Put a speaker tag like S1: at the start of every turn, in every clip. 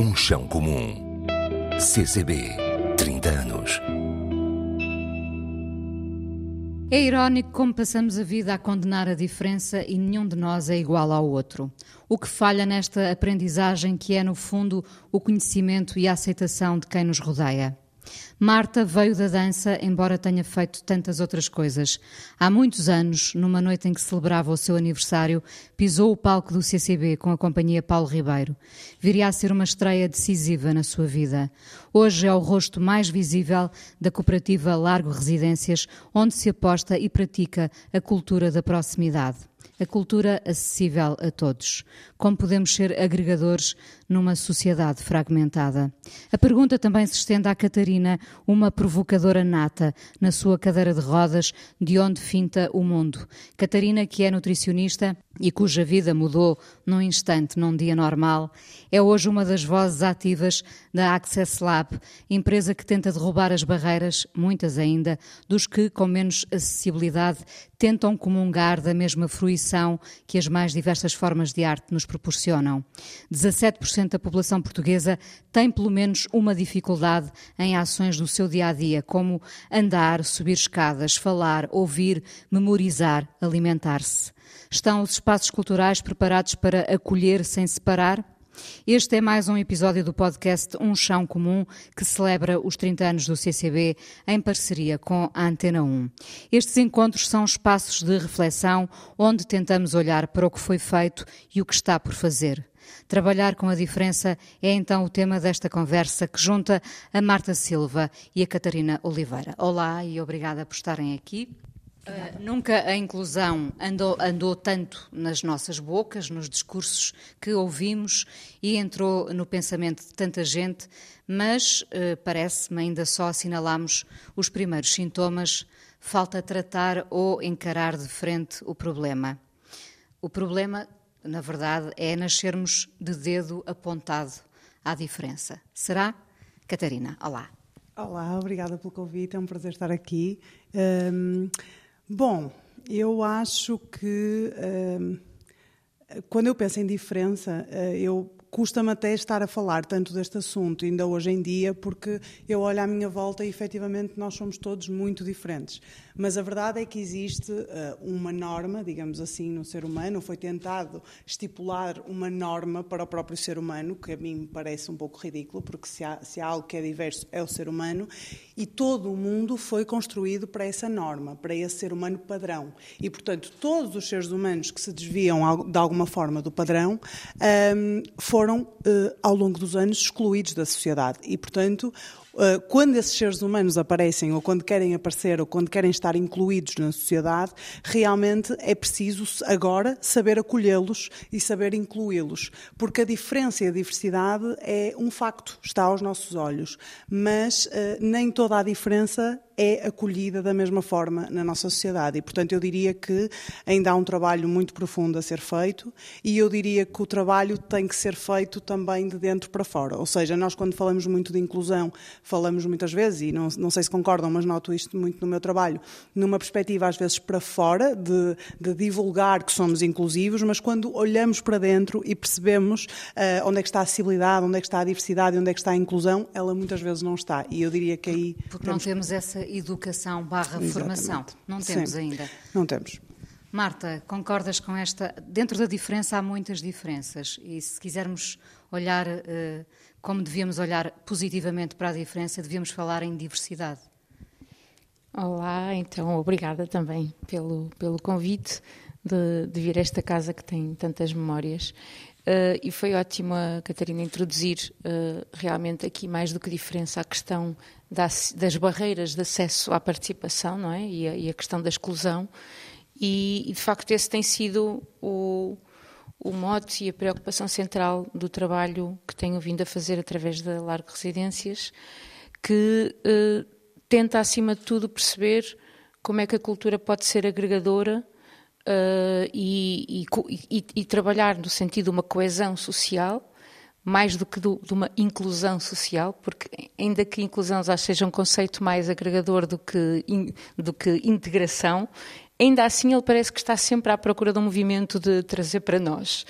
S1: Um chão comum. CCB, 30 anos.
S2: É irónico como passamos a vida a condenar a diferença e nenhum de nós é igual ao outro. O que falha nesta aprendizagem que é, no fundo, o conhecimento e a aceitação de quem nos rodeia. Marta veio da dança, embora tenha feito tantas outras coisas. Há muitos anos, numa noite em que celebrava o seu aniversário, pisou o palco do CCB com a companhia Paulo Ribeiro. Viria a ser uma estreia decisiva na sua vida. Hoje é o rosto mais visível da cooperativa Largo Residências, onde se aposta e pratica a cultura da proximidade a cultura acessível a todos. Como podemos ser agregadores numa sociedade fragmentada? A pergunta também se estende à Catarina, uma provocadora nata, na sua cadeira de rodas, de onde finta o mundo. Catarina, que é nutricionista e cuja vida mudou num instante, num dia normal, é hoje uma das vozes ativas da Access Lab, empresa que tenta derrubar as barreiras, muitas ainda, dos que, com menos acessibilidade, tentam comungar da mesma fruição que as mais diversas formas de arte nos proporcionam. 17% da população portuguesa tem pelo menos uma dificuldade em ações do seu dia a dia, como andar, subir escadas, falar, ouvir, memorizar, alimentar-se. Estão os espaços culturais preparados para acolher sem separar? Este é mais um episódio do podcast Um Chão Comum, que celebra os 30 anos do CCB em parceria com a Antena 1. Estes encontros são espaços de reflexão onde tentamos olhar para o que foi feito e o que está por fazer. Trabalhar com a diferença é então o tema desta conversa que junta a Marta Silva e a Catarina Oliveira. Olá e obrigada por estarem aqui. Uh, nunca a inclusão andou, andou, tanto nas nossas bocas, nos discursos que ouvimos e entrou no pensamento de tanta gente, mas uh, parece-me ainda só assinalamos os primeiros sintomas, falta tratar ou encarar de frente o problema. O problema, na verdade, é nascermos de dedo apontado à diferença. Será? Catarina, olá.
S3: Olá, obrigada pelo convite, é um prazer estar aqui. Um... Bom, eu acho que uh, quando eu penso em diferença, uh, eu custa-me até estar a falar tanto deste assunto, ainda hoje em dia, porque eu olho à minha volta e efetivamente nós somos todos muito diferentes. Mas a verdade é que existe uh, uma norma, digamos assim, no ser humano, foi tentado estipular uma norma para o próprio ser humano, que a mim me parece um pouco ridículo, porque se há, se há algo que é diverso é o ser humano, e todo o mundo foi construído para essa norma, para esse ser humano padrão. E, portanto, todos os seres humanos que se desviam de alguma forma do padrão um, ehm, foram, uh, ao longo dos anos, excluídos da sociedade. E, portanto, ah, quando esses seres humanos aparecem, ou quando querem aparecer, ou quando querem estar incluídos na sociedade, realmente é preciso agora saber acolhê-los e saber incluí-los. Porque a diferença e a diversidade é um facto, está aos nossos olhos. Mas uh, nem toda a diferença é acolhida da mesma forma na nossa sociedade. E, portanto, eu diria que ainda há um trabalho muito profundo a ser feito e eu diria que o trabalho tem que ser feito também de dentro para fora. Ou seja, nós, quando falamos muito de inclusão, falamos muitas vezes, e não, não sei se concordam, mas noto isto muito no meu trabalho, numa perspectiva às vezes para fora, de, de divulgar que somos inclusivos, mas quando olhamos para dentro e percebemos uh, onde é que está a acessibilidade, onde é que está a diversidade, onde é que está a inclusão, ela muitas vezes não está. E eu diria que aí.
S2: Porque temos... não temos essa educação barra formação. Não temos
S3: Sim,
S2: ainda.
S3: Não temos.
S2: Marta, concordas com esta? Dentro da diferença há muitas diferenças e se quisermos olhar uh, como devíamos olhar positivamente para a diferença, devíamos falar em diversidade.
S4: Olá, então obrigada também pelo, pelo convite de, de vir a esta casa que tem tantas memórias. Uh, e foi ótimo a Catarina introduzir uh, realmente aqui mais do que diferença a questão das, barreiras de acesso à participação não é? e, a, e a questão da exclusão. E, e, de facto esse tem sido o, o mote e a preocupação central do trabalho que tenho vindo a fazer através da Largo Residências, que uh, tenta acima de tudo perceber como é que a cultura pode ser agregadora uh, e, e, e, trabalhar no sentido de uma coesão social, mais do que do, de uma inclusão social, porque ainda que inclusão já seja um conceito mais agregador do que, in, do que integração, ainda assim ele parece que está sempre à procura de um movimento de trazer para nós.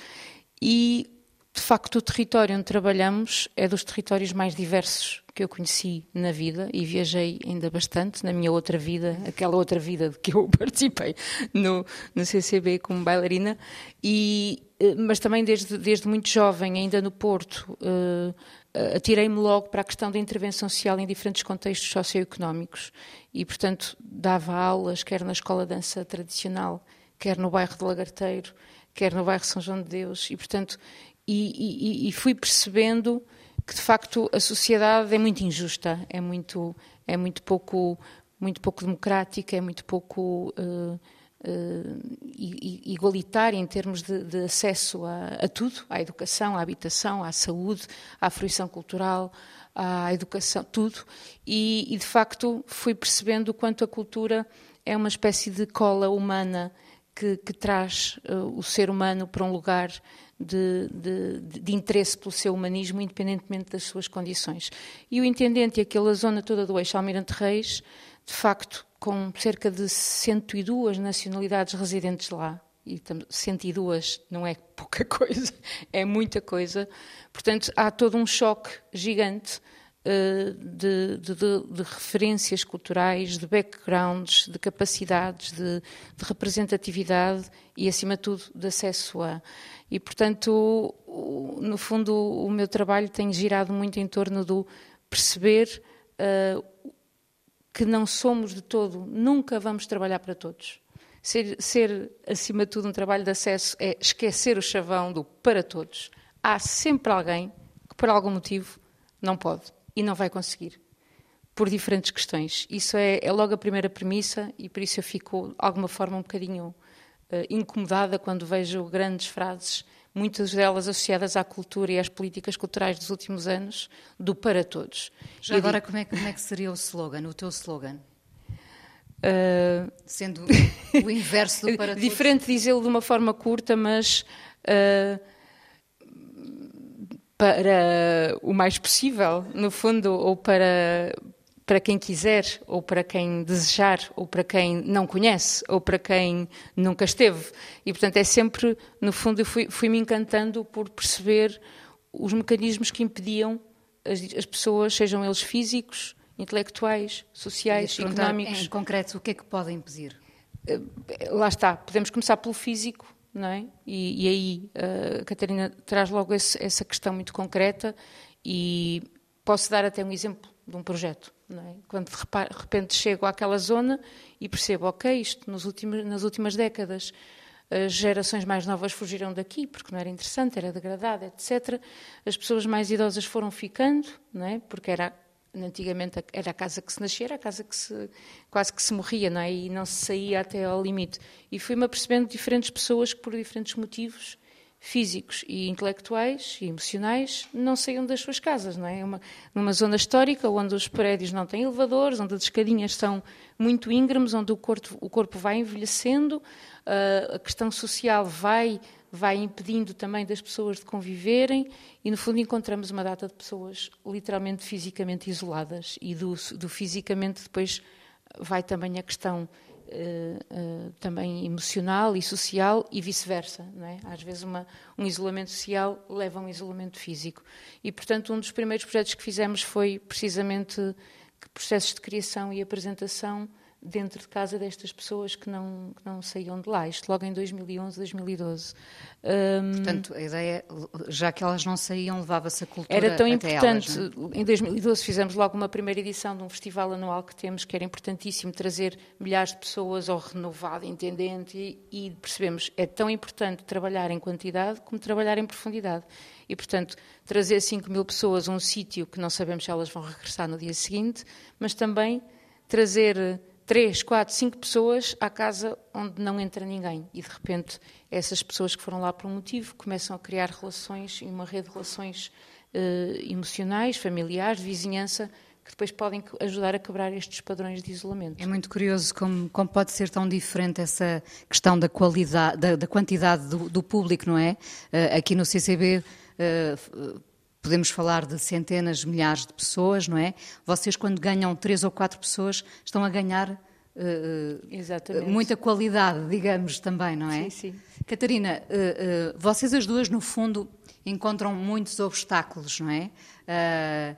S4: E de facto, o território onde trabalhamos é dos territórios mais diversos que eu conheci na vida e viajei ainda bastante na minha outra vida, aquela outra vida de que eu participei no, no CCB como bailarina, e, eh, mas também desde, desde muito jovem, ainda no Porto, uh, atirei-me logo para a questão da intervenção social em diferentes contextos socioeconómicos. E, portanto, dava aulas, quer na escola de dança tradicional, quer no bairro de Lagarteiro, quer no bairro São João de Deus, e, portanto, e, e, e fui percebendo que de facto a sociedade é muito injusta, é muito, é muito pouco, muito pouco democrática, é muito pouco uh, uh, igualitária em termos de, de acesso a, a, tudo, à educação, à habitação, à saúde, à fruição cultural, à educação, tudo. E, e de facto fui percebendo o quanto a cultura é uma espécie de cola humana que, que traz uh, o ser humano para um lugar de, de, de, interesse pelo seu humanismo, independentemente das suas condições. E o intendente e aquela zona toda do eixo Almirante Reis, de facto, com cerca de 102 nacionalidades residentes lá, e 102 não é pouca coisa, é muita coisa, portanto, há todo um choque gigante de, de, de, referências culturais, de backgrounds, de capacidades, de, de representatividade e, acima de tudo, de acesso a. E, portanto, no fundo, o meu trabalho tem girado muito em torno do perceber uh, que não somos de todo, nunca vamos trabalhar para todos. Ser, ser, acima de tudo, um trabalho de acesso é esquecer o chavão do para todos. Há sempre alguém que, por algum motivo, não pode e não vai conseguir, por diferentes questões. Isso é, é logo a primeira premissa e por isso eu fico, de alguma forma, um bocadinho uh, incomodada quando vejo grandes frases, muitas delas associadas à cultura e às políticas culturais dos últimos anos, do para todos.
S2: Já agora, digo... como, é, como é que seria o slogan, o teu slogan? Uh... Sendo o inverso do para todos.
S4: Diferente dizê-lo de uma forma curta, mas uh, para o mais possível, no fundo, ou para, para quem quiser, ou para quem desejar, ou para quem não conhece, ou para quem nunca esteve. E, portanto, é sempre, no fundo, eu fui, fui me encantando por perceber os mecanismos que impediam as, as pessoas, sejam eles físicos, intelectuais, sociais, económicos.
S2: Em concreto, o que é que podem impedir?
S4: Eh, lá está, podemos começar pelo físico, não é? E, e aí a Catarina traz logo esse, essa questão muito concreta e posso dar até um exemplo de um projeto. É? Quando de repente chego àquela zona e percebo, ok, isto últimos, nas últimas décadas as gerações mais novas fugiram daqui porque não era interessante, era degradado, etc. As pessoas mais idosas foram ficando, é? porque era antigamente era a casa que se nascia, a casa que se, quase que se morria, não é? E não se saía até ao limite. E fui-me apercebendo diferentes pessoas que por diferentes motivos físicos e intelectuais e emocionais não saiam das suas casas, não é? Uma, numa zona histórica onde os prédios não têm elevadores, onde as escadinhas são muito íngremes, onde o corpo, o corpo vai envelhecendo, uh, a questão social vai vai impedindo também das pessoas de conviverem e no fundo encontramos uma data de pessoas literalmente fisicamente isoladas e do, do fisicamente depois vai também a questão uh, também emocional e social e vice-versa. É? Às vezes uma, um isolamento social leva a um isolamento físico. E, portanto, um dos primeiros projetos que fizemos foi precisamente processos de criação e apresentação dentro de casa destas pessoas que não, que não saíam de lá. Isto logo em 2011, 2012.
S2: Um, Portanto, a ideia, já que elas não saíam, levava-se a cultura
S4: Era tão
S2: importante.
S4: Elas, é? Em 2012 fizemos logo uma primeira edição de um festival anual que temos, que era importantíssimo trazer milhares de pessoas ao renovado intendente e, e percebemos é tão importante trabalhar em quantidade como trabalhar em profundidade. E, portanto, trazer 5 mil pessoas a um sítio que não sabemos se elas vão regressar no dia seguinte, mas também trazer três, quatro, cinco pessoas à casa onde não entra ninguém. E de repente, essas pessoas que foram lá por um motivo começam a criar relações, uma rede de relações eh, emocionais, familiares, vizinhança, que depois podem ajudar a quebrar estes padrões de isolamento.
S2: É muito curioso como, como pode ser tão diferente essa questão da qualidade, da, da quantidade do, do, público, não é? Uh, aqui no CCB. Uh, podemos falar de centenas, milhares de pessoas, não é? Vocês, quando ganham três ou quatro pessoas, estão a ganhar uh, muita qualidade, digamos também, não é?
S4: Sim, sim.
S2: Catarina, uh, vocês as duas, no fundo, encontram muitos obstáculos, não é?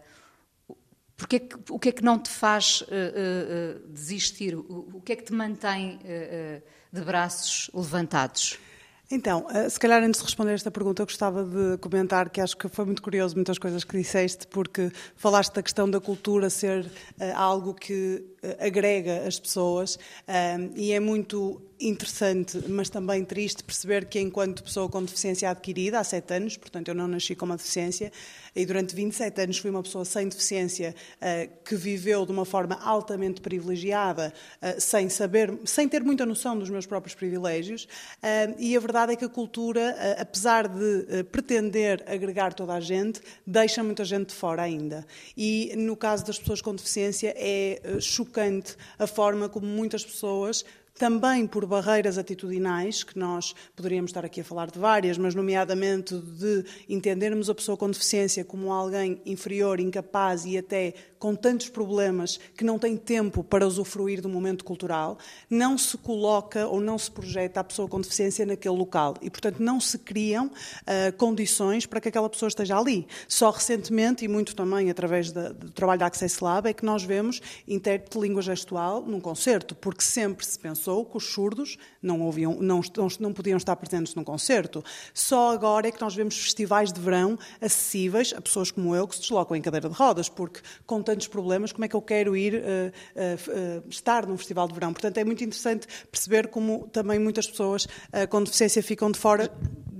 S2: Porque é que, o que é que não te faz desistir? O, o, que é que te mantém de braços levantados?
S3: Então, eh, se calhar antes de responder esta pergunta, eu gostava de comentar que acho que foi muito curioso muitas coisas que disseste, porque falaste da questão da cultura ser uh, algo que uh, agrega as pessoas e é muito interessante, mas também triste perceber que enquanto pessoa com deficiência adquirida, há sete anos, portanto eu não nasci com uma deficiência, e durante 27 anos fui uma pessoa sem deficiência uh, que viveu de uma forma altamente privilegiada, uh, sem saber, sem ter muita noção dos meus próprios privilégios. Uh, e a verdade é que a cultura, apesar de pretender agregar toda a gente, deixa muita gente de fora ainda. E no caso das pessoas com deficiência é chocante a forma como muitas pessoas também por barreiras atitudinais, que nós poderíamos estar aqui a falar de várias, mas nomeadamente de entendermos a pessoa com deficiência como alguém inferior, incapaz e até com tantos problemas que não tem tempo para usufruir do momento cultural, não se coloca ou não se projeta a pessoa com deficiência naquele local e, portanto, não se criam uh, condições para que aquela pessoa esteja ali. Só recentemente, e muito também através da, do trabalho da Access Lab, é que nós vemos intérprete de língua gestual num concerto, porque sempre se pensou que os surdos não, ouviam, não, não podiam estar presentes num concerto. Só agora é que nós vemos festivais de verão acessíveis a pessoas como eu que se deslocam em cadeira de rodas, porque com tantos problemas, como é que eu quero ir uh, uh, estar num festival de verão? Portanto, é muito interessante perceber como também muitas pessoas com deficiência ficam de fora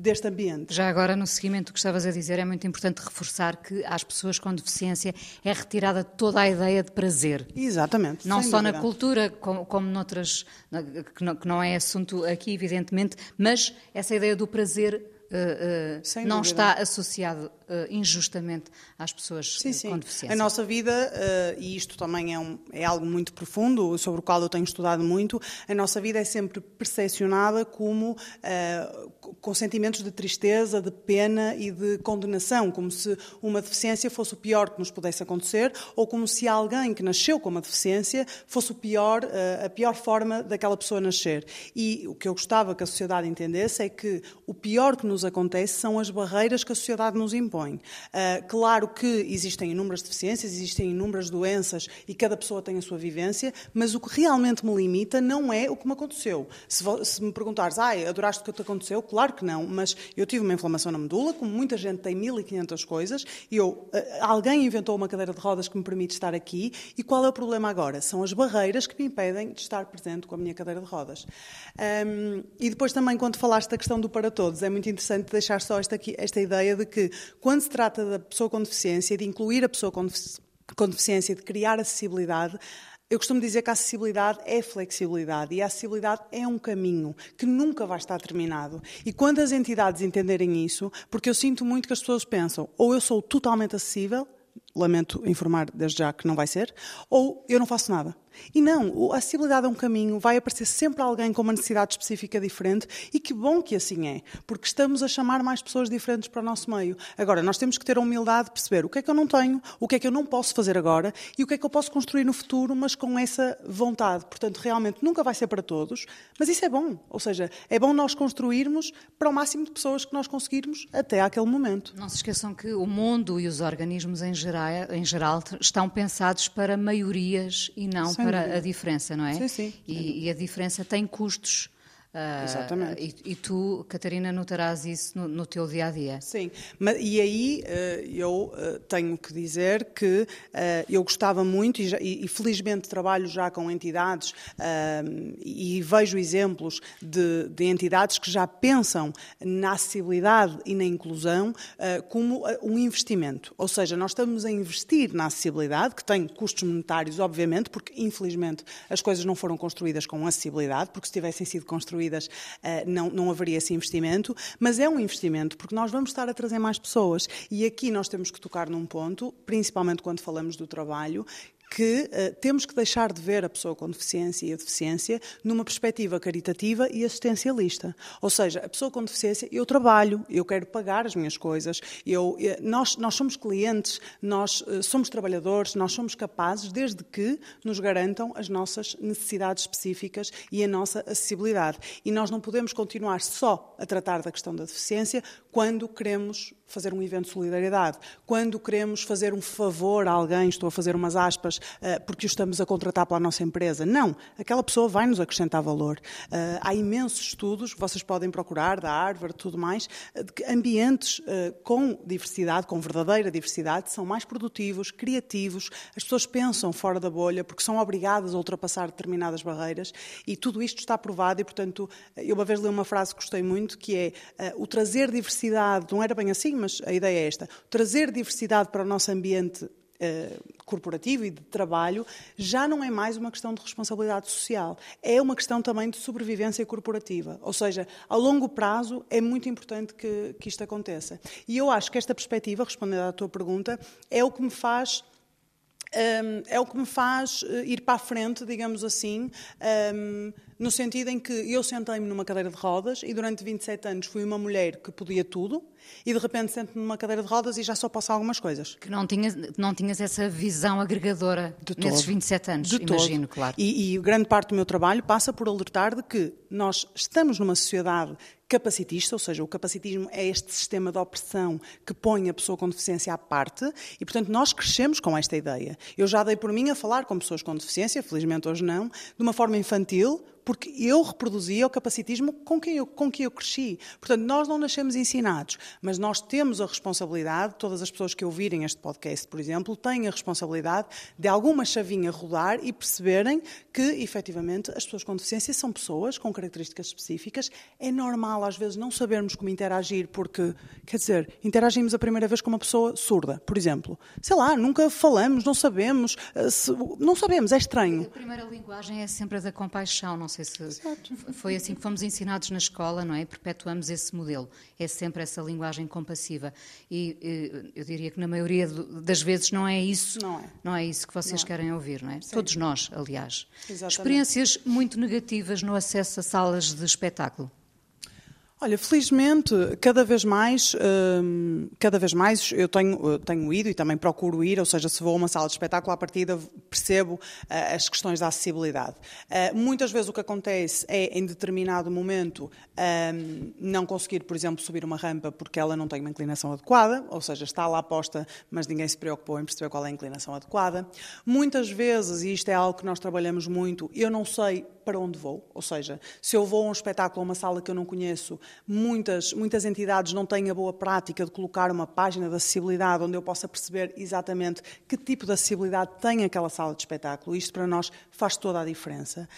S3: deste ambiente.
S2: Já agora, no seguimento do que estavas a dizer, é muito importante reforçar que às pessoas com deficiência é retirada toda a ideia de prazer.
S3: Exatamente.
S2: Não só dúvida. na cultura, como, como noutras, que não, que não é assunto aqui, evidentemente, mas essa ideia do prazer Uh, uh, não está associado uh, injustamente às pessoas sim, sim. com deficiência.
S3: A nossa vida, e isto também é, um, é, algo muito profundo, sobre o qual eu tenho estudado muito, a nossa vida é sempre percepcionada como com sentimentos de tristeza, de pena e de condenação, como se uma deficiência fosse o pior que nos pudesse acontecer, ou como se alguém que nasceu com uma deficiência fosse o pior, a pior forma daquela pessoa nascer. E o que eu gostava que a sociedade entendesse é que o pior que nos nos acontece são as barreiras que a sociedade nos impõe. Uh, claro que existem inúmeras deficiências, existem inúmeras doenças e cada pessoa tem a sua vivência, mas o que realmente me limita não é o que me aconteceu. Se, se me perguntares, ah, adoraste o que te aconteceu? Claro que não, mas eu tive uma inflamação na medula, como muita gente tem 1500 coisas, e eu, uh, alguém inventou uma cadeira de rodas que me permite estar aqui, e qual é o problema agora? São as barreiras que me impedem de estar presente com a minha cadeira de rodas. Um, e depois também, quando falaste da questão do para todos, é muito interessante interessante deixar só esta, esta ideia de que, quando se trata da pessoa com deficiência, de incluir a pessoa com, com deficiência, de criar acessibilidade, eu costumo dizer que a acessibilidade é flexibilidade e a acessibilidade é um caminho que nunca vai estar terminado. E quando as entidades entenderem isso, porque eu sinto muito que as pessoas pensam, ou eu sou totalmente acessível, lamento informar desde já que não vai ser, ou eu não faço nada. E não, a acessibilidade é um caminho, vai aparecer sempre alguém com uma necessidade específica diferente e que bom que assim é, porque estamos a chamar mais pessoas diferentes para o nosso meio. Agora, nós temos que ter a humildade de perceber o que é que eu não tenho, o que é que eu não posso fazer agora e o que é que eu posso construir no futuro, mas com essa vontade. Portanto, realmente nunca vai ser para todos, mas isso é bom. Ou seja, é bom nós construirmos para o máximo de pessoas que nós conseguirmos até àquele momento.
S2: Não se esqueçam que o mundo e os organismos em geral, em geral estão pensados para maiorias e não Sem para dúvida. a diferença, não é?
S3: Sim, sim.
S2: E, e a diferença tem custos.
S3: Uh, Exatamente.
S2: E, e, tu, Catarina, notarás isso no, no, teu dia a dia.
S3: Sim, mas, e aí uh, eu uh, tenho que dizer que eu gostava muito, e, já, e, felizmente trabalho já com entidades e vejo exemplos de, de, entidades que já pensam na acessibilidade e na inclusão como um investimento. Ou seja, nós estamos a investir na acessibilidade, que tem custos monetários, obviamente, porque infelizmente as coisas não foram construídas com acessibilidade, porque se tivessem sido construídas construídas, eh, não, não haveria esse investimento, mas é um investimento porque nós vamos estar a trazer mais pessoas. E aqui nós temos que tocar num ponto, principalmente quando falamos do trabalho, que uh, temos que deixar de ver a pessoa com deficiência e a deficiência numa perspectiva caritativa e assistencialista. Ou seja, a pessoa com deficiência, eu trabalho, eu quero pagar as minhas coisas, eu, eh, nós, nós somos clientes, nós uh, somos trabalhadores, nós somos capazes, desde que nos garantam as nossas necessidades específicas e a nossa acessibilidade. E nós não podemos continuar só a tratar da questão da deficiência quando queremos fazer um evento de solidariedade, quando queremos fazer um favor a alguém, estou a fazer umas aspas, eh, porque o estamos a contratar para a nossa empresa. Não, aquela pessoa vai nos acrescentar valor. Eh, há imensos estudos, vocês podem procurar, da Harvard, tudo mais, eh, de que ambientes com diversidade, com verdadeira diversidade, são mais produtivos, criativos, as pessoas pensam fora da bolha porque são obrigadas a ultrapassar determinadas barreiras e tudo isto está provado e, portanto, eu uma vez li uma frase que gostei muito, que é o trazer diversidade, não era bem assim, mas a ideia é esta: trazer diversidade para o nosso ambiente Uh, corporativo e de trabalho já não é mais uma questão de responsabilidade social, é uma questão também de sobrevivência corporativa. Ou seja, a longo prazo é muito importante que, que isto aconteça. E eu acho que esta perspectiva, respondendo à tua pergunta, é o que me faz um, é o que me faz eh, ir para a frente, digamos assim, no sentido em que eu sentei-me numa cadeira de rodas e durante 27 anos fui uma mulher que podia tudo e de repente sento-me numa cadeira de rodas e já só posso algumas coisas.
S2: Que não tinhas, não tinhas essa visão agregadora de nesses 27 anos, de imagino, todo. claro.
S3: E, e grande parte do meu trabalho passa por alertar de que nós estamos numa sociedade capacitista, ou seja, o capacitismo é este sistema de opressão que põe a pessoa com deficiência à parte e, portanto, nós crescemos com esta ideia. Eu já dei por mim a falar com pessoas com deficiência, felizmente hoje não, de uma forma infantil, porque eu reproduzia o capacitismo com quem eu, com quem eu cresci. Portanto, nós não nascemos ensinados, mas nós temos a responsabilidade, todas as pessoas que ouvirem este podcast, por exemplo, têm a responsabilidade de alguma chavinha rodar e perceberem que, efetivamente, as pessoas com deficiência são pessoas com características específicas. É normal, às vezes, não sabermos como interagir, porque, quer dizer, interagimos a primeira vez com uma pessoa surda, por exemplo. Sei lá, nunca falamos, não sabemos, eh, não sabemos, é estranho.
S2: A primeira linguagem é sempre a da compaixão, não sei Exato. foi assim que fomos ensinados na escola, não é? Perpetuamos esse modelo. É sempre essa linguagem compassiva. E eu diria que na maioria das vezes não é isso, não é, não é isso que vocês não. querem ouvir, não é? Sim. Todos nós, aliás. Exatamente. Experiências muito negativas no acesso a salas de espetáculo.
S3: Olha, felizmente, cada vez mais, hum, cada vez mais eu tenho, tenho ido e também procuro ir, ou seja, se vou a uma sala de espetáculo, à partida percebo uh, as questões da acessibilidade. Uh, muitas vezes o que acontece é, em determinado momento, um, não conseguir, por exemplo, subir uma rampa porque ela não tem uma inclinação adequada, ou seja, está lá posta, mas ninguém se preocupou em perceber qual é a inclinação adequada. Muitas vezes, e isto é algo que nós trabalhamos muito, eu não sei para onde vou. Ou seja, se eu vou a um espetáculo, a uma sala que eu não conheço, muitas, muitas entidades não têm a boa prática de colocar uma página de acessibilidade onde eu possa perceber exatamente que tipo de acessibilidade tem aquela sala de espetáculo. Isto para nós faz toda a diferença.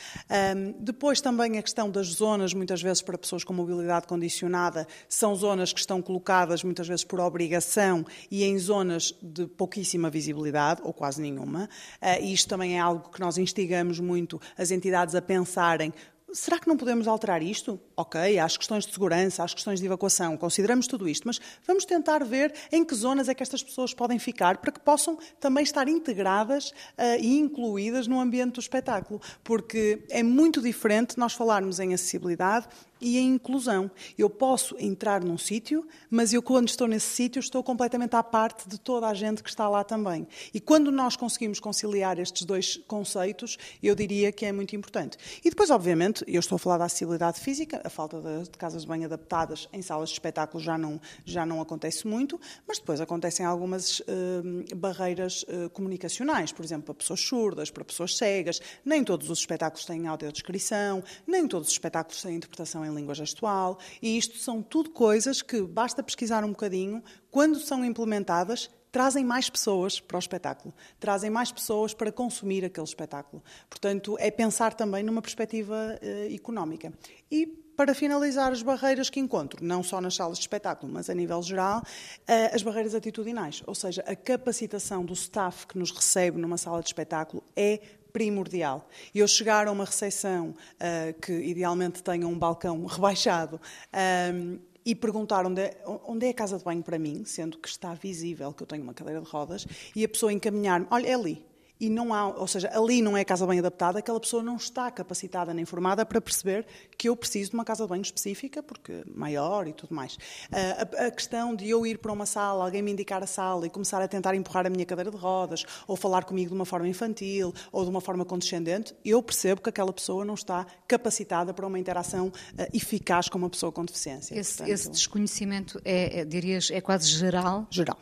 S3: Um, depois também a questão das zonas, muitas vezes para pessoas com mobilidade condicionada, são zonas que estão colocadas muitas vezes por obrigação e em zonas de pouquíssima visibilidade ou quase nenhuma. Uh, isto também é algo que nós instigamos muito as entidades a pensarem será que não podemos alterar isto? Ok, há as questões de segurança, há as questões de evacuação, consideramos tudo isto, mas vamos tentar ver em que zonas é que estas pessoas podem ficar para que possam também estar integradas uh, e incluídas no ambiente do espetáculo, porque é muito diferente nós falarmos em acessibilidade e a inclusão. Eu posso entrar num sítio, mas eu, quando estou nesse sítio, estou completamente à parte de toda a gente que está lá também. E quando nós conseguimos conciliar estes dois conceitos, eu diria que é muito importante. E depois, obviamente, eu estou a falar da acessibilidade física, a falta de, casas de banho adaptadas em salas de espetáculo já não, já não acontece muito, mas depois acontecem algumas uh, barreiras uh, comunicacionais, por exemplo, para pessoas surdas, para pessoas cegas. Nem todos os espetáculos têm audiodescrição, nem todos os espetáculos têm interpretação em língua gestual, e isto são tudo coisas que basta pesquisar um bocadinho, quando são implementadas, trazem mais pessoas para o espetáculo, trazem mais pessoas para consumir aquele espetáculo. Portanto, é pensar também numa perspectiva uh, económica. E para finalizar, as barreiras que encontro, não só nas salas de espetáculo, mas a nível geral, uh, as barreiras atitudinais, ou seja, a capacitação do staff que nos recebe numa sala de espetáculo é primordial. Eu chegar a uma recepção uh, que idealmente tenha um balcão rebaixado um, e perguntar onde é, onde é a casa de banho para mim, sendo que está visível que eu tenho uma cadeira de rodas, e a pessoa encaminhar-me, olha, é ali. E não há, ou seja, ali não é casa bem adaptada, aquela pessoa não está capacitada nem formada para perceber que eu preciso de uma casa de banho específica, porque maior e tudo mais. A, a, questão de eu ir para uma sala, alguém me indicar a sala e começar a tentar empurrar a minha cadeira de rodas, ou falar comigo de uma forma infantil, ou de uma forma condescendente, eu percebo que aquela pessoa não está capacitada para uma interação uh, eficaz com uma pessoa com deficiência.
S2: Esse, Portanto, esse desconhecimento é, é, dirias, é quase geral?
S3: Geral.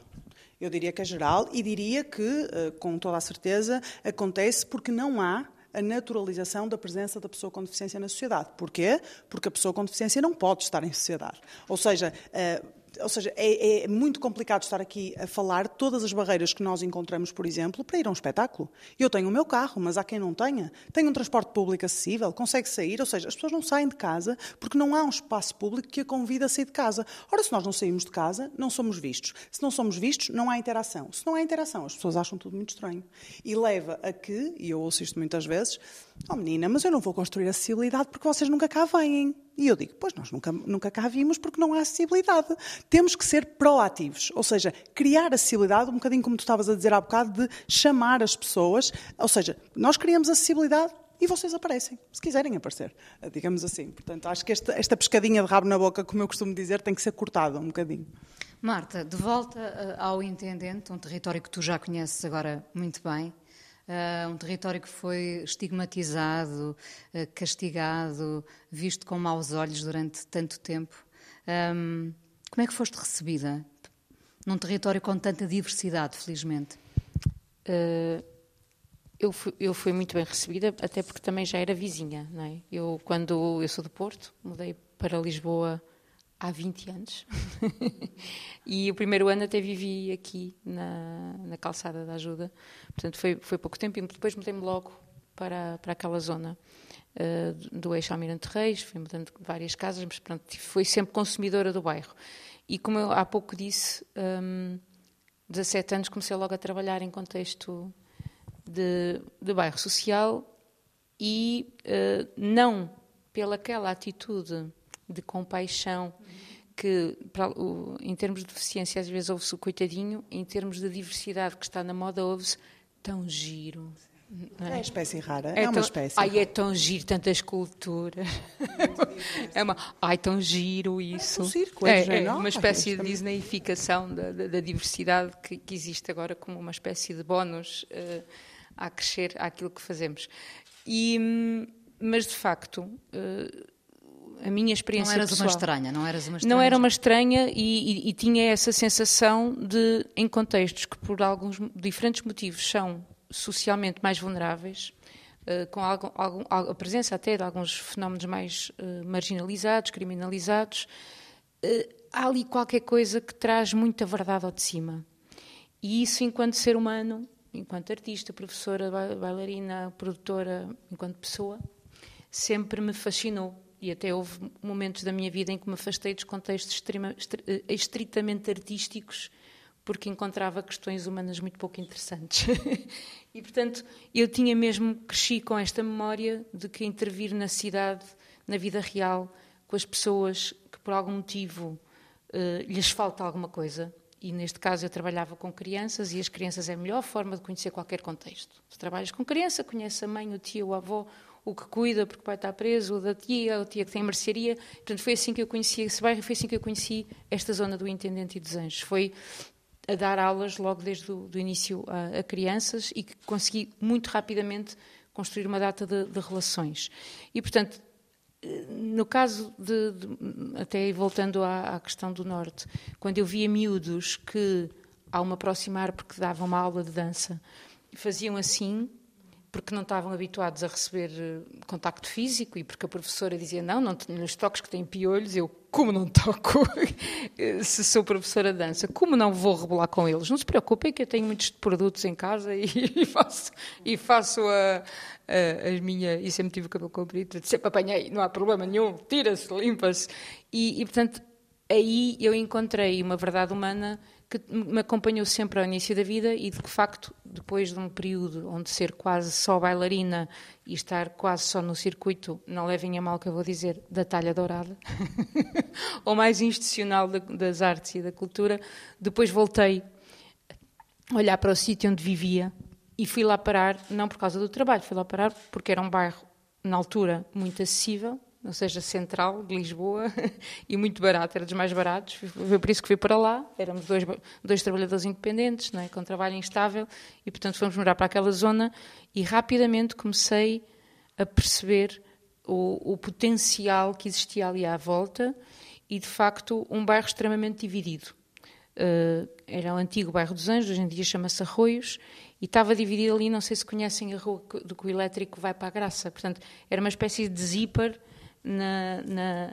S3: Eu diria que é geral e diria que, eh, com toda a certeza, acontece porque não há a naturalização da presença da pessoa com deficiência na sociedade. Porquê? Porque a pessoa com deficiência não pode estar em sociedade. Ou seja, eh, ou seja, é, é, muito complicado estar aqui a falar todas as barreiras que nós encontramos, por exemplo, para ir a um espetáculo. Eu tenho o meu carro, mas há quem não tenha. Tem um transporte público acessível, consegue sair, ou seja, as pessoas não saem de casa porque não há um espaço público que a convida a sair de casa. Ora, se nós não saímos de casa, não somos vistos. Se não somos vistos, não há interação. Se não há interação, as pessoas acham tudo muito estranho. E leva a que, e eu ouço isto muitas vezes, oh menina, mas eu não vou construir acessibilidade porque vocês nunca cá vêm. E eu digo, pois nós nunca, nunca cá vimos porque não há acessibilidade. Temos que ser proativos, ou seja, criar acessibilidade, um bocadinho como tu estavas a dizer há bocado, de chamar as pessoas. Ou seja, nós criamos acessibilidade e vocês aparecem, se quiserem aparecer, digamos assim. Portanto, acho que esta, esta pescadinha de rabo na boca, como eu costumo dizer, tem que ser cortada um bocadinho.
S2: Marta, de volta eh, ao Intendente, um território que tu já conheces agora muito bem, um território que foi estigmatizado, uh, castigado, visto com maus olhos durante tanto tempo. Um, como é que foste recebida num território com tanta diversidade, felizmente?
S4: Uh, eu, fui, eu fui muito bem recebida, até porque também já era vizinha. Não é? Eu, quando eu sou do Porto, mudei para Lisboa há 20 anos. e o primeiro ano até vivi aqui na, na calçada da ajuda. Portanto, foi, foi pouco tempo e depois mudei-me logo para, para aquela zona uh, do eixo Almirante Reis. Fui mudando várias casas, mas pronto, fui sempre consumidora do bairro. E como eu há pouco disse, um, 17 anos comecei logo a trabalhar em contexto de, de bairro social e uh, não pelaquela atitude de compaixão, que o, em termos de deficiência às vezes ouve-se o coitadinho, em termos de diversidade que está na moda ouve-se tão giro.
S3: É? é espécie rara, é, é uma tão, espécie.
S4: Ai, é tão giro, tanta escultura. é uma, ai, tão giro isso. É um
S3: circo, é,
S4: é, é uma espécie de disneyificação da, da, da diversidade que, que, existe agora como uma espécie de bónus uh, a crescer àquilo que fazemos. E, hum, mas, de facto, uh, a minha experiência
S2: não eras
S4: pessoal.
S2: uma estranha, não eras uma estranha.
S4: Não era uma estranha e, e, e, tinha essa sensação de, em contextos que por alguns diferentes motivos são socialmente mais vulneráveis, uh, com algum, algum, a presença até de alguns fenómenos mais uh, marginalizados, criminalizados, uh, há ali qualquer coisa que traz muita verdade ao de cima. E isso, enquanto ser humano, enquanto artista, professora, bailarina, produtora, enquanto pessoa, sempre me fascinou e até houve momentos da minha vida em que me afastei dos contextos extrema, eh, estritamente artísticos porque encontrava questões humanas muito pouco interessantes. e, portanto, eu tinha mesmo, cresci com esta memória de que intervir na cidade, na vida real, com as pessoas que por algum motivo uh, lhes falta alguma coisa, e neste caso eu trabalhava com crianças e as crianças é a melhor forma de conhecer qualquer contexto. Se trabalhas com criança, conhece a mãe, o tio, o avô, o que cuida porque o pai está preso, o da tia, a tia que tem mercearia. Portanto, foi assim que eu conheci esse bairro, foi assim que eu conheci esta zona do Intendente e dos Anjos. Foi a dar aulas logo desde o início a, a, crianças e que consegui muito rapidamente construir uma data de, de relações. E, portanto, no caso de, de até voltando à, à, questão do norte, quando eu via miúdos que ao me aproximar porque davam uma aula de dança faziam assim porque não estavam habituados a receber eh, contacto físico e porque a professora dizia não, não nos toques que têm piolhos, eu como não toco se sou professora de dança, como não vou rebolar com eles? Não se preocupem que eu tenho muitos produtos em casa e, e faço, e faço a, a, as minhas, e sempre tive o cabelo comprido, sempre apanhei, não há problema nenhum, tira-se, limpa-se. E, e, portanto, aí eu encontrei uma verdade humana que me acompanhou sempre ao início da vida e de que facto depois de um período onde ser quase só bailarina e estar quase só no circuito, não levem a mal que eu vou dizer, da talha dourada, ou mais institucional das artes e da cultura, depois voltei a olhar para o sítio onde vivia e fui lá parar, não por causa do trabalho, fui lá parar porque era um bairro, na altura, muito acessível, ou seja, central de Lisboa e muito barato, era dos mais baratos. Foi por isso que fui para lá. Éramos dois, dois trabalhadores independentes, não é? com trabalho instável, e portanto fomos morar para aquela zona e rapidamente comecei a perceber o, o potencial que existia ali à volta e de facto um bairro extremamente dividido. Uh, era o antigo bairro dos Anjos, hoje em dia chama-se Arroios, e estava dividido ali, não sei se conhecem a rua do que o elétrico vai para a Graça. Portanto, era uma espécie de zíper na, na,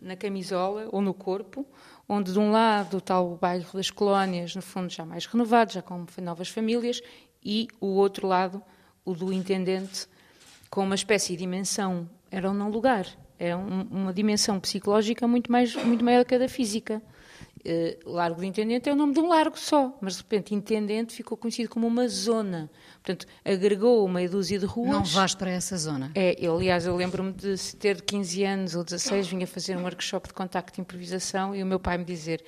S4: na, camisola ou no corpo, onde de um lado está o bairro das colónias, no fundo já mais renovado, já com novas famílias, e o outro lado, o do intendente, com uma espécie de dimensão, era um não lugar, é um, uma dimensão psicológica muito, mais, muito maior que a da física. Uh, largo de Intendente é o nome de um largo só, mas de repente Intendente ficou conhecido como uma zona. Portanto, agregou meia dúzia de ruas.
S2: Não vais para essa zona?
S4: É, eu, aliás, eu lembro-me de ter 15 anos ou 16, vinha fazer um workshop de contacto de improvisação e o meu pai me dizer: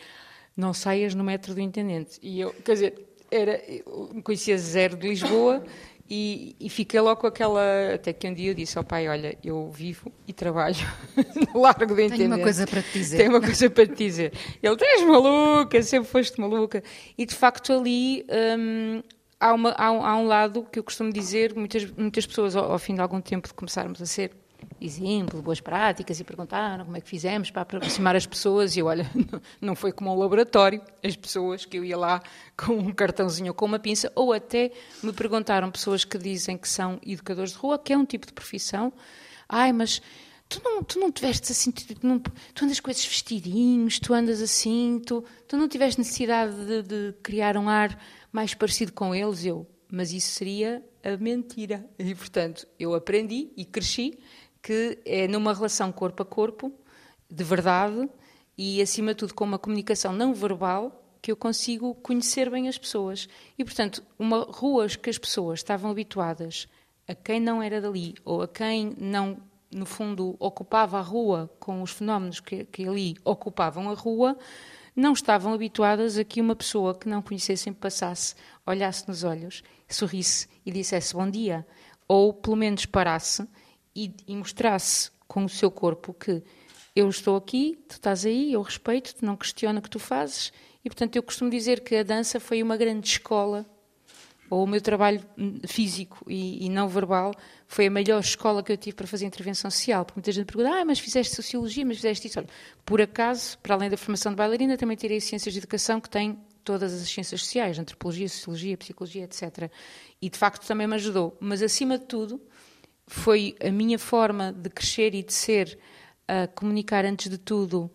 S4: Não saias no metro do Intendente. E eu, quer dizer, era, eu conhecia zero de Lisboa e, e, fiquei logo com aquela. Até que um dia eu disse ao pai: Olha, eu vivo e trabalho no Largo do Intendente.
S2: Tenho uma coisa para te dizer.
S4: Tenho uma coisa para te dizer. Ele: Tens maluca, sempre foste maluca. E de facto ali. Hum, há, uma, há, um, há, um, lado que eu costumo dizer, muitas, muitas pessoas ao, ao fim de algum tempo de começarmos a ser exemplo, boas práticas e perguntaram como é que fizemos para aproximar as pessoas. E eu, olha, não foi como um laboratório, as pessoas que eu ia lá com um cartãozinho ou com uma pinça, ou até me perguntaram pessoas que dizem que são educadores de rua, que é um tipo de profissão. Ai, mas tu não, tu não tiveste assim, tu, não, tu andas com esses vestidinhos, tu andas assim, tu, tu não tiveste necessidade de, de criar um ar mais parecido com eles. Eu, mas isso seria a mentira. E, portanto, eu aprendi e cresci que é numa relação corpo a corpo, de verdade, e acima de tudo com uma comunicação não verbal, que eu consigo conhecer bem as pessoas. E, portanto, uma ruas que as pessoas estavam habituadas a quem não era dali, ou a quem não, no fundo, ocupava a rua com os fenómenos que, que ali ocupavam a rua, não estavam habituadas a que uma pessoa que não conhecessem passasse, olhasse nos olhos, sorrisse e dissesse bom dia, ou pelo menos parasse e, e mostrasse com o seu corpo que eu estou aqui, tu estás aí, eu respeito-te, não questiono o que tu fazes. E, portanto, eu costumo dizer que a dança foi uma grande escola, ou o meu trabalho físico e, e, não verbal foi a melhor escola que eu tive para fazer intervenção social. Porque muita gente pergunta, ah, mas fizeste sociologia, mas fizeste isso. Olha, por acaso, para além da formação de bailarina, também tirei ciências de educação, que tem todas as ciências sociais, antropologia, sociologia, psicologia, etc. E, de facto, também me ajudou. Mas, acima de tudo, foi a minha forma de crescer e de ser a comunicar antes de tudo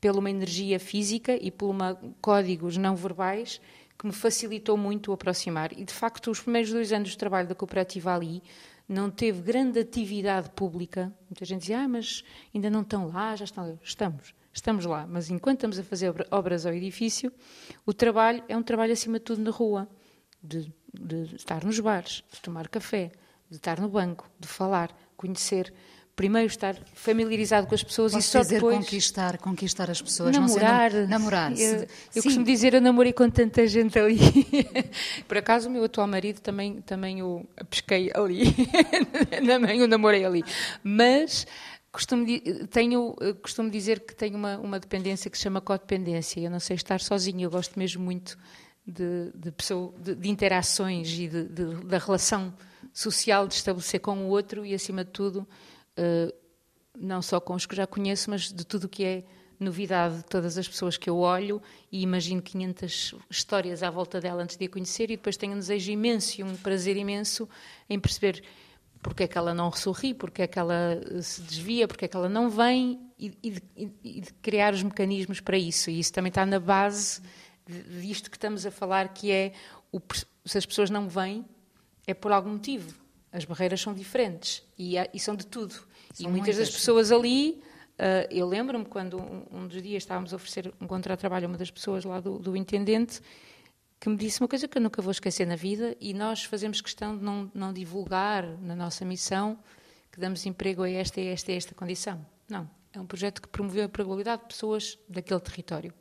S4: pela uma energia física e por uma códigos não verbais que me facilitou muito o aproximar. E de facto, os primeiros dois anos de trabalho da cooperativa ali não teve grande atividade pública. Muita gente dizia, ah, mas ainda não estão lá, já estão. Estamos, estamos lá. Mas enquanto estamos a fazer obras ao edifício, o trabalho é um trabalho acima de tudo na rua, de, de estar nos bares, de tomar café, de estar no banco, de falar, conhecer, primeiro estar familiarizado com as pessoas
S2: Posso
S4: e só
S2: dizer
S4: depois
S2: conquistar, conquistar as pessoas,
S4: namorar,
S2: não namorar.
S4: Eu, eu costumo dizer eu namorei com tanta gente ali. Por acaso o meu atual marido também também o pesquei ali, também o namorei ali, mas costumo, tenho, costumo dizer que tenho uma, uma dependência que se chama codependência. Eu não sei estar sozinha, eu gosto mesmo muito de, de, pessoa, de, de interações e de, da relação social de estabelecer com o outro e, acima de tudo, uh, não só com os que já conheço, mas de tudo o que é novidade de todas as pessoas que eu olho e imagino 500 histórias à volta dela antes de a conhecer e depois tenho um desejo imenso e um prazer imenso em perceber porque é que ela não sorri, porque é que ela eh, se desvia, porque é que ela não vem e, e, de, e de, criar os mecanismos para isso. E isso também está na base disto que estamos a falar, que é o, se as pessoas não vêm, é por algum motivo. As barreiras são diferentes e, e são de tudo. São e muitas, muitas das pessoas ali, uh, eu lembro-me quando um, um, dos dias estávamos a oferecer um contrato de trabalho a uma das pessoas lá do, do intendente, que me disse uma coisa que eu nunca vou esquecer na vida e nós fazemos questão de não, não divulgar na nossa missão que damos emprego a esta, a esta, a esta condição. Não. É um projeto que promoveu a probabilidade de pessoas daquele território,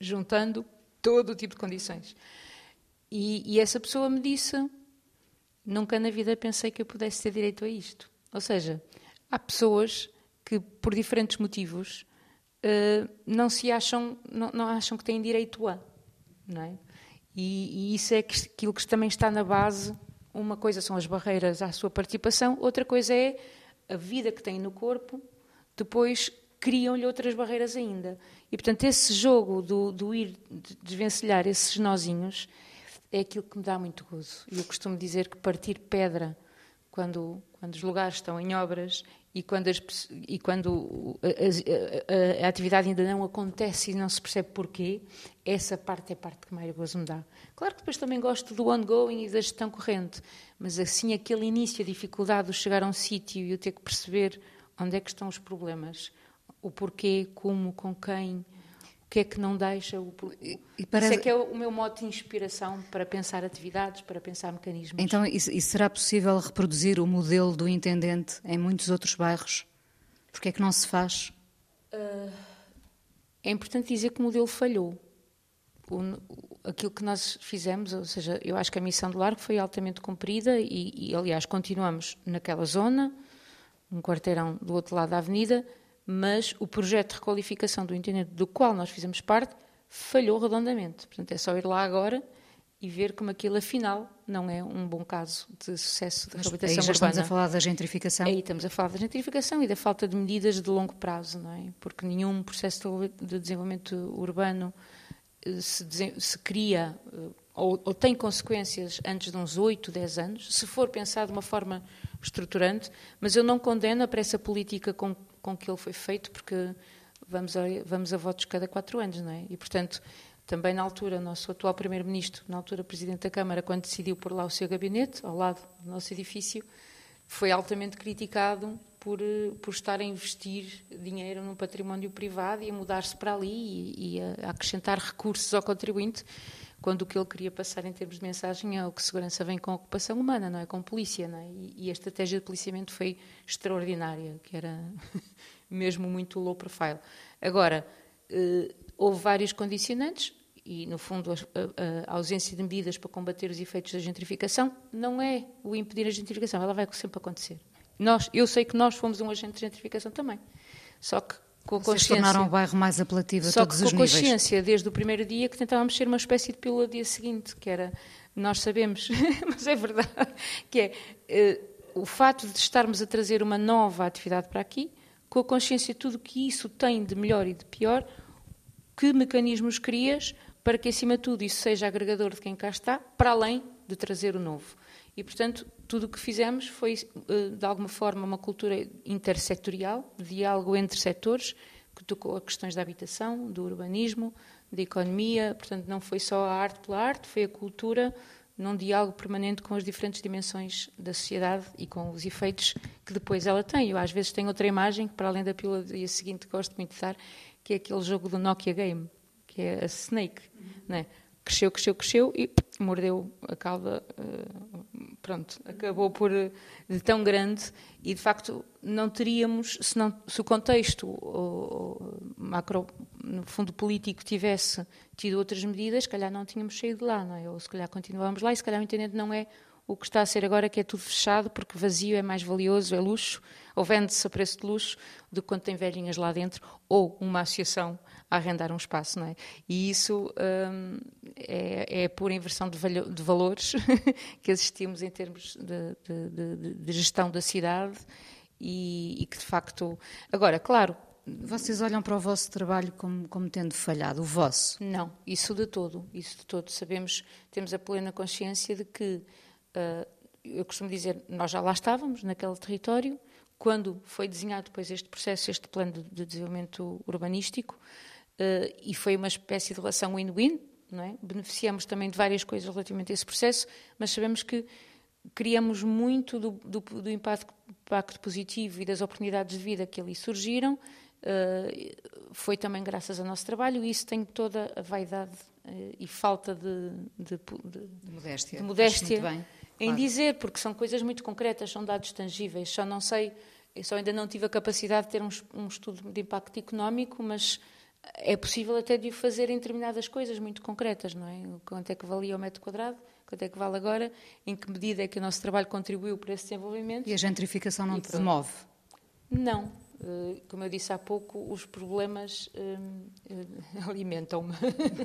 S4: juntando todo o tipo de condições. E, e essa pessoa me disse nunca na vida pensei que eu pudesse ter direito a isto. Ou seja, há pessoas que, por diferentes motivos, uh, não se acham, não, não, acham que têm direito a, não é? E, e isso é aquilo que também está na base. Uma coisa são as barreiras à sua participação, outra coisa é a vida que têm no corpo, depois criam-lhe outras barreiras ainda. E, portanto, esse jogo do, do ir desvencilhar esses nozinhos é aquilo que me dá muito gozo. E eu costumo dizer que partir pedra quando, quando os lugares estão em obras e quando, as, e quando a, a, a, a, atividade ainda não acontece e não se percebe porquê, essa parte é a parte que mais gozo me dá. Claro que depois também gosto do ongoing e da gestão corrente, mas assim aquele início, a dificuldade de chegar a um sítio e eu ter que perceber onde é que estão os problemas, o porquê, como, com quem, que é que não deixa o e parece... Isso é que é o meu modo de inspiração para pensar atividades, para pensar mecanismos.
S2: Então, e, e será possível reproduzir o modelo do intendente em muitos outros bairros? Porque é que não se faz? Uh,
S4: é importante dizer que o modelo falhou. O, aquilo que nós fizemos, ou seja, eu acho que a missão do Largo foi altamente cumprida e, e aliás, continuamos naquela zona, um quarteirão do outro lado da avenida, mas o projeto de requalificação do intendente, do qual nós fizemos parte, falhou redondamente. Portanto, é só ir lá agora e ver como aquilo, afinal, não é um bom caso de sucesso de reabilitação
S2: aí já
S4: urbana.
S2: estamos a falar da gentrificação?
S4: Aí estamos a falar da gentrificação e da falta de medidas de longo prazo, não é? Porque nenhum processo de desenvolvimento urbano eh, se, se cria eh, ou, ou, tem consequências antes de uns 8, 10 anos, se for pensado de uma forma estruturante, mas eu não condeno a pressa política com com que ele foi feito, porque vamos a, vamos a votos cada quatro anos, não é? E, portanto, também na altura, nosso atual Primeiro-Ministro, na altura Presidente da Câmara, quando decidiu pôr lá o seu gabinete, ao lado do nosso edifício, foi altamente criticado por, por estar a investir dinheiro num património privado e a mudar-se para ali e, e a acrescentar recursos ao contribuinte, quando o que ele queria passar em termos de mensagem é o que segurança vem com ocupação humana, não é? Com polícia, não é? E, e a estratégia de policiamento foi extraordinária, que era mesmo muito low profile. Agora, eh, houve vários condicionantes e, no fundo, a, a, a, ausência de medidas para combater os efeitos da gentrificação não é o impedir a gentrificação, ela vai sempre acontecer. Nós, eu sei que nós fomos um agente de gentrificação também, só que com a
S2: consciência. tornaram o bairro mais apelativo a todos
S4: os níveis.
S2: Só
S4: com a consciência, desde o primeiro dia, que tentávamos ser uma espécie de pílula dia seguinte, que era, nós sabemos, mas é verdade, que é uh, o fato de estarmos a trazer uma nova atividade para aqui, com a consciência de tudo que isso tem de melhor e de pior, que mecanismos crias para que, acima de tudo, isso seja agregador de quem cá está, para além de trazer o novo. E, portanto, tudo o que fizemos foi, eh, de alguma forma, uma cultura intersetorial, diálogo entre setores, que tocou a questões da habitação, do urbanismo, da economia. Portanto, não foi só a arte pela arte, foi a cultura num diálogo permanente com as diferentes dimensões da sociedade e com os efeitos que depois ela tem. Eu, às vezes, tenho outra imagem, que para além da pílula do dia seguinte gosto muito de dar, que é aquele jogo do Nokia Game, que é a Snake. Uhum. Né? Cresceu, cresceu, cresceu e mordeu a cauda, eh, pronto, acabou por de tão grande e de facto não teríamos, se, não, se o contexto o macro, no fundo político tivesse tido outras medidas, se calhar não tínhamos saído de lá, não é? Ou se calhar continuávamos lá e se calhar o intendente não é o que está a ser agora, que é tudo fechado, porque vazio é mais valioso, é luxo, ou vende-se a preço de luxo, do que quando tem velhinhas lá dentro, ou uma associação a arrendar um espaço, não é? E isso hum, é, é por inversão de, de valores que assistimos em termos de, de, de, gestão da cidade e, e, que de facto. Agora, claro.
S2: Vocês olham para o vosso trabalho como, como tendo falhado, o vosso?
S4: Não, isso de todo, isso de todo. Sabemos, temos a plena consciência de que, uh, eu costumo dizer, nós já lá estávamos, naquele território, quando foi desenhado depois este processo, este plano de, de desenvolvimento urbanístico, e foi uma espécie de relação win-win, é? Beneficiamos também de várias coisas relativamente a esse processo, mas sabemos que criamos muito do, do, do impacto, impacto, positivo e das oportunidades de vida que ali surgiram. Uh, foi também graças ao nosso trabalho e isso tem toda a vaidade uh, e falta de, de, de,
S2: de modéstia,
S4: de modéstia bem, em claro. dizer, porque são coisas muito concretas, são dados tangíveis. Só não sei, eu só ainda não tive a capacidade de ter um, um estudo de impacto económico, mas é possível até de o fazer em determinadas coisas muito concretas, não é? Quanto é que valia o metro quadrado? Quanto é que vale agora? Em que medida é que o nosso trabalho contribuiu para esse desenvolvimento?
S2: E a gentrificação não te demove?
S4: Não, eh, como eu disse há pouco, os problemas um, eh, alimentam-me.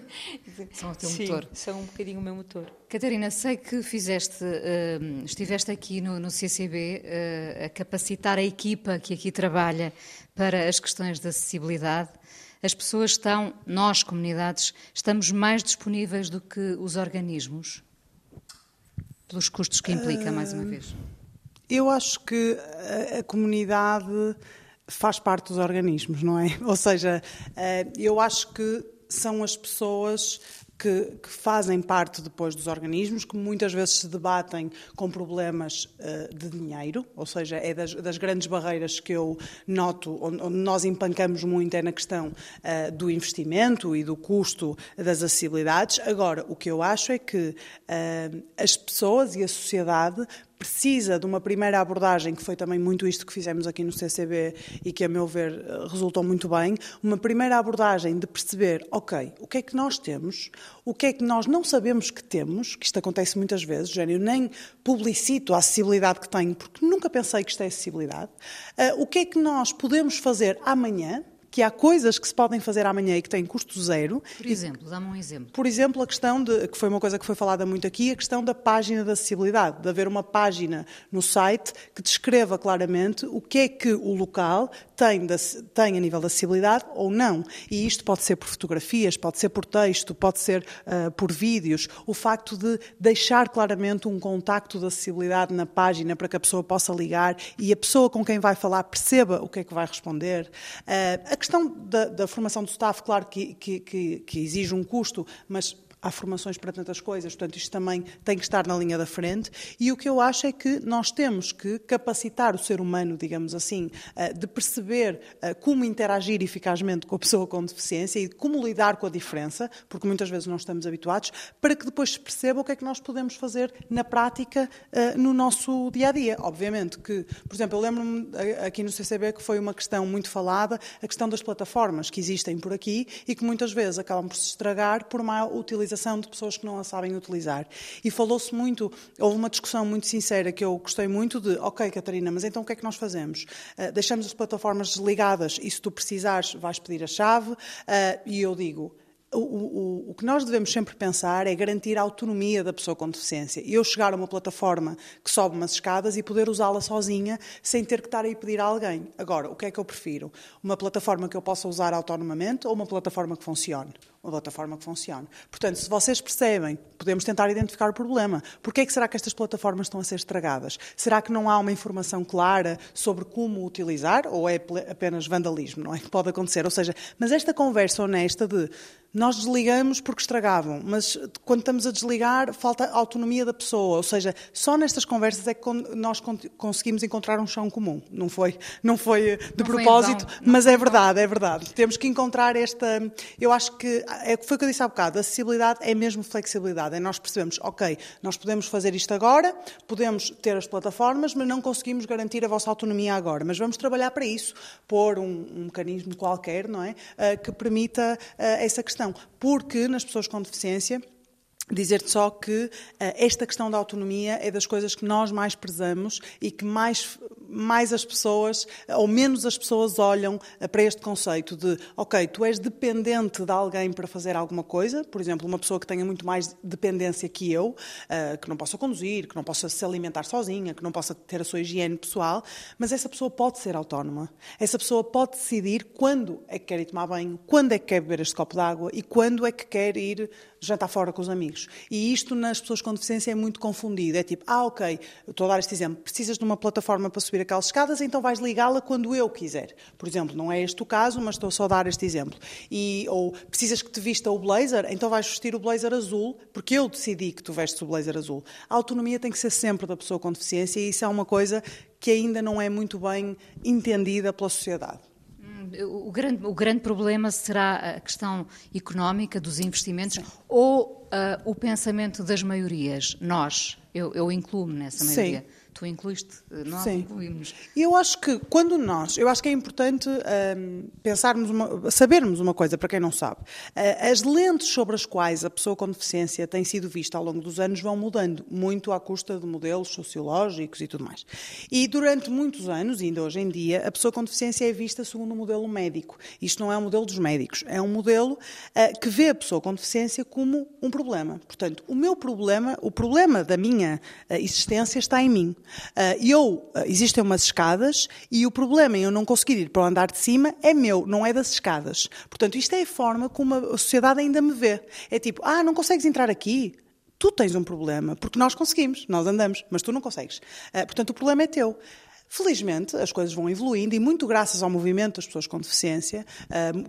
S2: São o teu Sim, motor.
S4: São um bocadinho o meu motor.
S2: Catarina, sei que fizeste, uh, estiveste aqui no, no CCB uh, a capacitar a equipa que aqui trabalha para as questões de acessibilidade. As pessoas estão, nós, comunidades, estamos mais disponíveis do que os organismos? Pelos custos que implica, mais uma vez.
S3: Eu acho que a, comunidade faz parte dos organismos, não é? Ou seja, eh, eu acho que são as pessoas que, que, fazem parte depois dos organismos, que muitas vezes se debatem com problemas uh, de dinheiro, ou seja, é das, das, grandes barreiras que eu noto, onde, onde nós empancamos muito é na questão uh, do investimento e do custo das acessibilidades. Agora, o que eu acho é que uh, as pessoas e a sociedade precisa de uma primeira abordagem, que foi também muito isto que fizemos aqui no CCB e que, a meu ver, resultou muito bem, uma primeira abordagem de perceber, ok, o que é que nós temos, o que é que nós não sabemos que temos, que isto acontece muitas vezes, Gênio, nem publicito a acessibilidade que tenho, porque nunca pensei que isto é acessibilidade, uh, o que é que nós podemos fazer amanhã, que há coisas que se podem fazer amanhã e que têm custo zero.
S2: Por exemplo, dá-me um exemplo.
S3: Por exemplo, a questão de, que foi uma coisa que foi falada muito aqui, a questão da página de acessibilidade, de haver uma página no site que descreva claramente o que é que o local tem, tem a nível de acessibilidade ou não. E isto pode ser por fotografias, pode ser por texto, pode ser uh, por vídeos. O facto de deixar claramente um contacto de acessibilidade na página para que a pessoa possa ligar e a pessoa com quem vai falar perceba o que é que vai responder. Uh, questão da, da, formação do staff, claro que, que, que, que exige um custo, mas há formações para tantas coisas, portanto, isto também tem que estar na linha da frente. E o que eu acho é que nós temos que capacitar o ser humano, digamos assim, eh, de perceber eh, como interagir eficazmente com a pessoa com deficiência e como lidar com a diferença, porque muitas vezes não estamos habituados, para que depois se perceba o que é que nós podemos fazer na prática eh, no nosso dia a dia. Obviamente que, por exemplo, eu lembro-me aqui no CCB que foi uma questão muito falada, a questão das plataformas que existem por aqui e que muitas vezes acabam por se estragar por má utilização de pessoas que não a sabem utilizar. E falou-se muito, houve uma discussão muito sincera que eu gostei muito de, ok, Catarina, mas então o que é que nós fazemos? Uh, deixamos as plataformas desligadas e se tu precisares vais pedir a chave uh, e eu digo, o, o, o, que nós devemos sempre pensar é garantir a autonomia da pessoa com deficiência. Eu chegar a uma plataforma que sobe umas escadas e poder usá-la sozinha sem ter que estar aí pedir a alguém. Agora, o que é que eu prefiro? Uma plataforma que eu possa usar autonomamente ou uma plataforma que funcione? uma plataforma que funcione. Portanto, se vocês percebem, podemos tentar identificar o problema. Porquê é que será que estas plataformas estão a ser estragadas? Será que não há uma informação clara sobre como utilizar ou é apenas vandalismo, não é? Que pode acontecer. Ou seja, mas esta conversa honesta de nós desligamos porque estragavam, mas quando estamos a desligar falta autonomia da pessoa, ou seja, só nestas conversas é que nós conseguimos encontrar um chão comum. Não foi, não foi de não propósito, foi mas é verdade, é verdade. Temos que encontrar esta. Eu acho que é, foi o que eu disse há bocado, acessibilidade é mesmo flexibilidade, é nós percebemos, ok, nós podemos fazer isto agora, podemos ter as plataformas, mas não conseguimos garantir a vossa autonomia agora, mas vamos trabalhar para isso, pôr um, um mecanismo qualquer, não é, uh, que permita uh, essa questão, porque nas pessoas com deficiência Dizer-te só que uh, esta questão da autonomia é das coisas que nós mais prezamos e que mais, mais as pessoas, ou menos as pessoas, olham uh, para este conceito de, ok, tu és dependente de alguém para fazer alguma coisa, por exemplo, uma pessoa que tenha muito mais dependência que eu, uh, que não possa conduzir, que não possa se alimentar sozinha, que não possa ter a sua higiene pessoal, mas essa pessoa pode ser autónoma. Essa pessoa pode decidir quando é que quer ir tomar banho, quando é que quer beber este copo de água e quando é que quer ir jantar fora com os amigos. E isto nas pessoas com deficiência é muito confundido. É tipo, ah, ok, estou a dar este exemplo, precisas de uma plataforma para subir aquelas escadas, então vais ligá-la quando eu quiser. Por exemplo, não é este o caso, mas estou só a dar este exemplo. E, ou precisas que te vista o blazer, então vais vestir o blazer azul, porque eu decidi que tu vestes o blazer azul. A autonomia tem que ser sempre da pessoa com deficiência e isso é uma coisa que ainda não é muito bem entendida pela sociedade.
S2: O grande, o grande problema será a questão económica dos investimentos Sim. ou uh, o pensamento das maiorias? Nós, eu, eu incluo-me nessa maioria. Sim. Tu incluíste, nós
S3: Sim.
S2: incluímos.
S3: E eu acho que quando nós, eu acho que é importante hum, pensarmos, uma, sabermos uma coisa, para quem não sabe. Uh, as lentes sobre as quais a pessoa com deficiência tem sido vista ao longo dos anos vão mudando, muito à custa de modelos sociológicos e tudo mais. E durante muitos anos, ainda hoje em dia, a pessoa com deficiência é vista segundo um modelo médico. Isto não é um modelo dos médicos, é um modelo uh, que vê a pessoa com deficiência como um problema. Portanto, o meu problema, o problema da minha existência está em mim. Uh, eu, existem umas escadas e o problema em eu não conseguir ir para o andar de cima é meu, não é das escadas. Portanto, isto é a forma como a sociedade ainda me vê. É tipo, ah, não consegues entrar aqui? Tu tens um problema, porque nós conseguimos, nós andamos, mas tu não consegues. portanto, o problema é teu. Felizmente, as coisas vão evoluindo e muito graças ao movimento das pessoas com deficiência,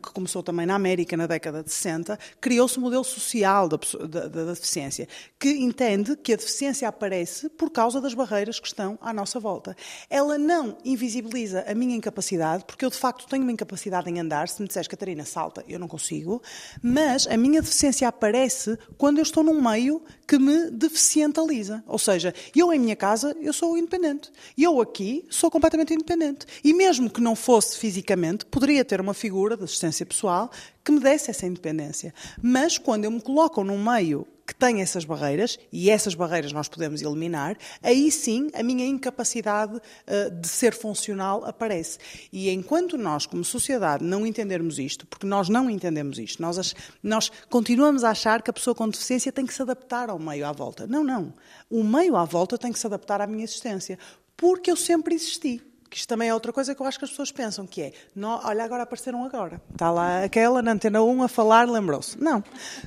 S3: que começou também na América na década de 60, criou-se um modelo social da, da, da, deficiência, que entende que a deficiência aparece por causa das barreiras que estão à nossa volta. Ela não invisibiliza a minha incapacidade, porque eu de facto tenho uma incapacidade em andar. Se me disseres, Catarina, salta, eu não consigo, mas a minha deficiência aparece quando eu estou num meio que me deficientaliza. Ou seja, eu em minha casa, eu sou independente. Eu aqui sou completamente independente. E mesmo que não fosse fisicamente, poderia ter uma figura de assistência pessoal que me desse essa independência. Mas quando eu me coloco num meio que tem essas barreiras, e essas barreiras nós podemos eliminar, aí sim a minha incapacidade uh, de ser funcional aparece. E enquanto nós, como sociedade, não entendermos isto, porque nós não entendemos isto, nós, nós continuamos a achar que a pessoa com deficiência tem que se adaptar ao meio à volta. Não, não. O meio à volta tem que se adaptar à minha existência, porque eu sempre existi. Que isto também é outra coisa que eu acho que as pessoas pensam, que é, não, olha, agora apareceram agora. Está lá aquela na Antena 1 a falar, lembrou-se. Não.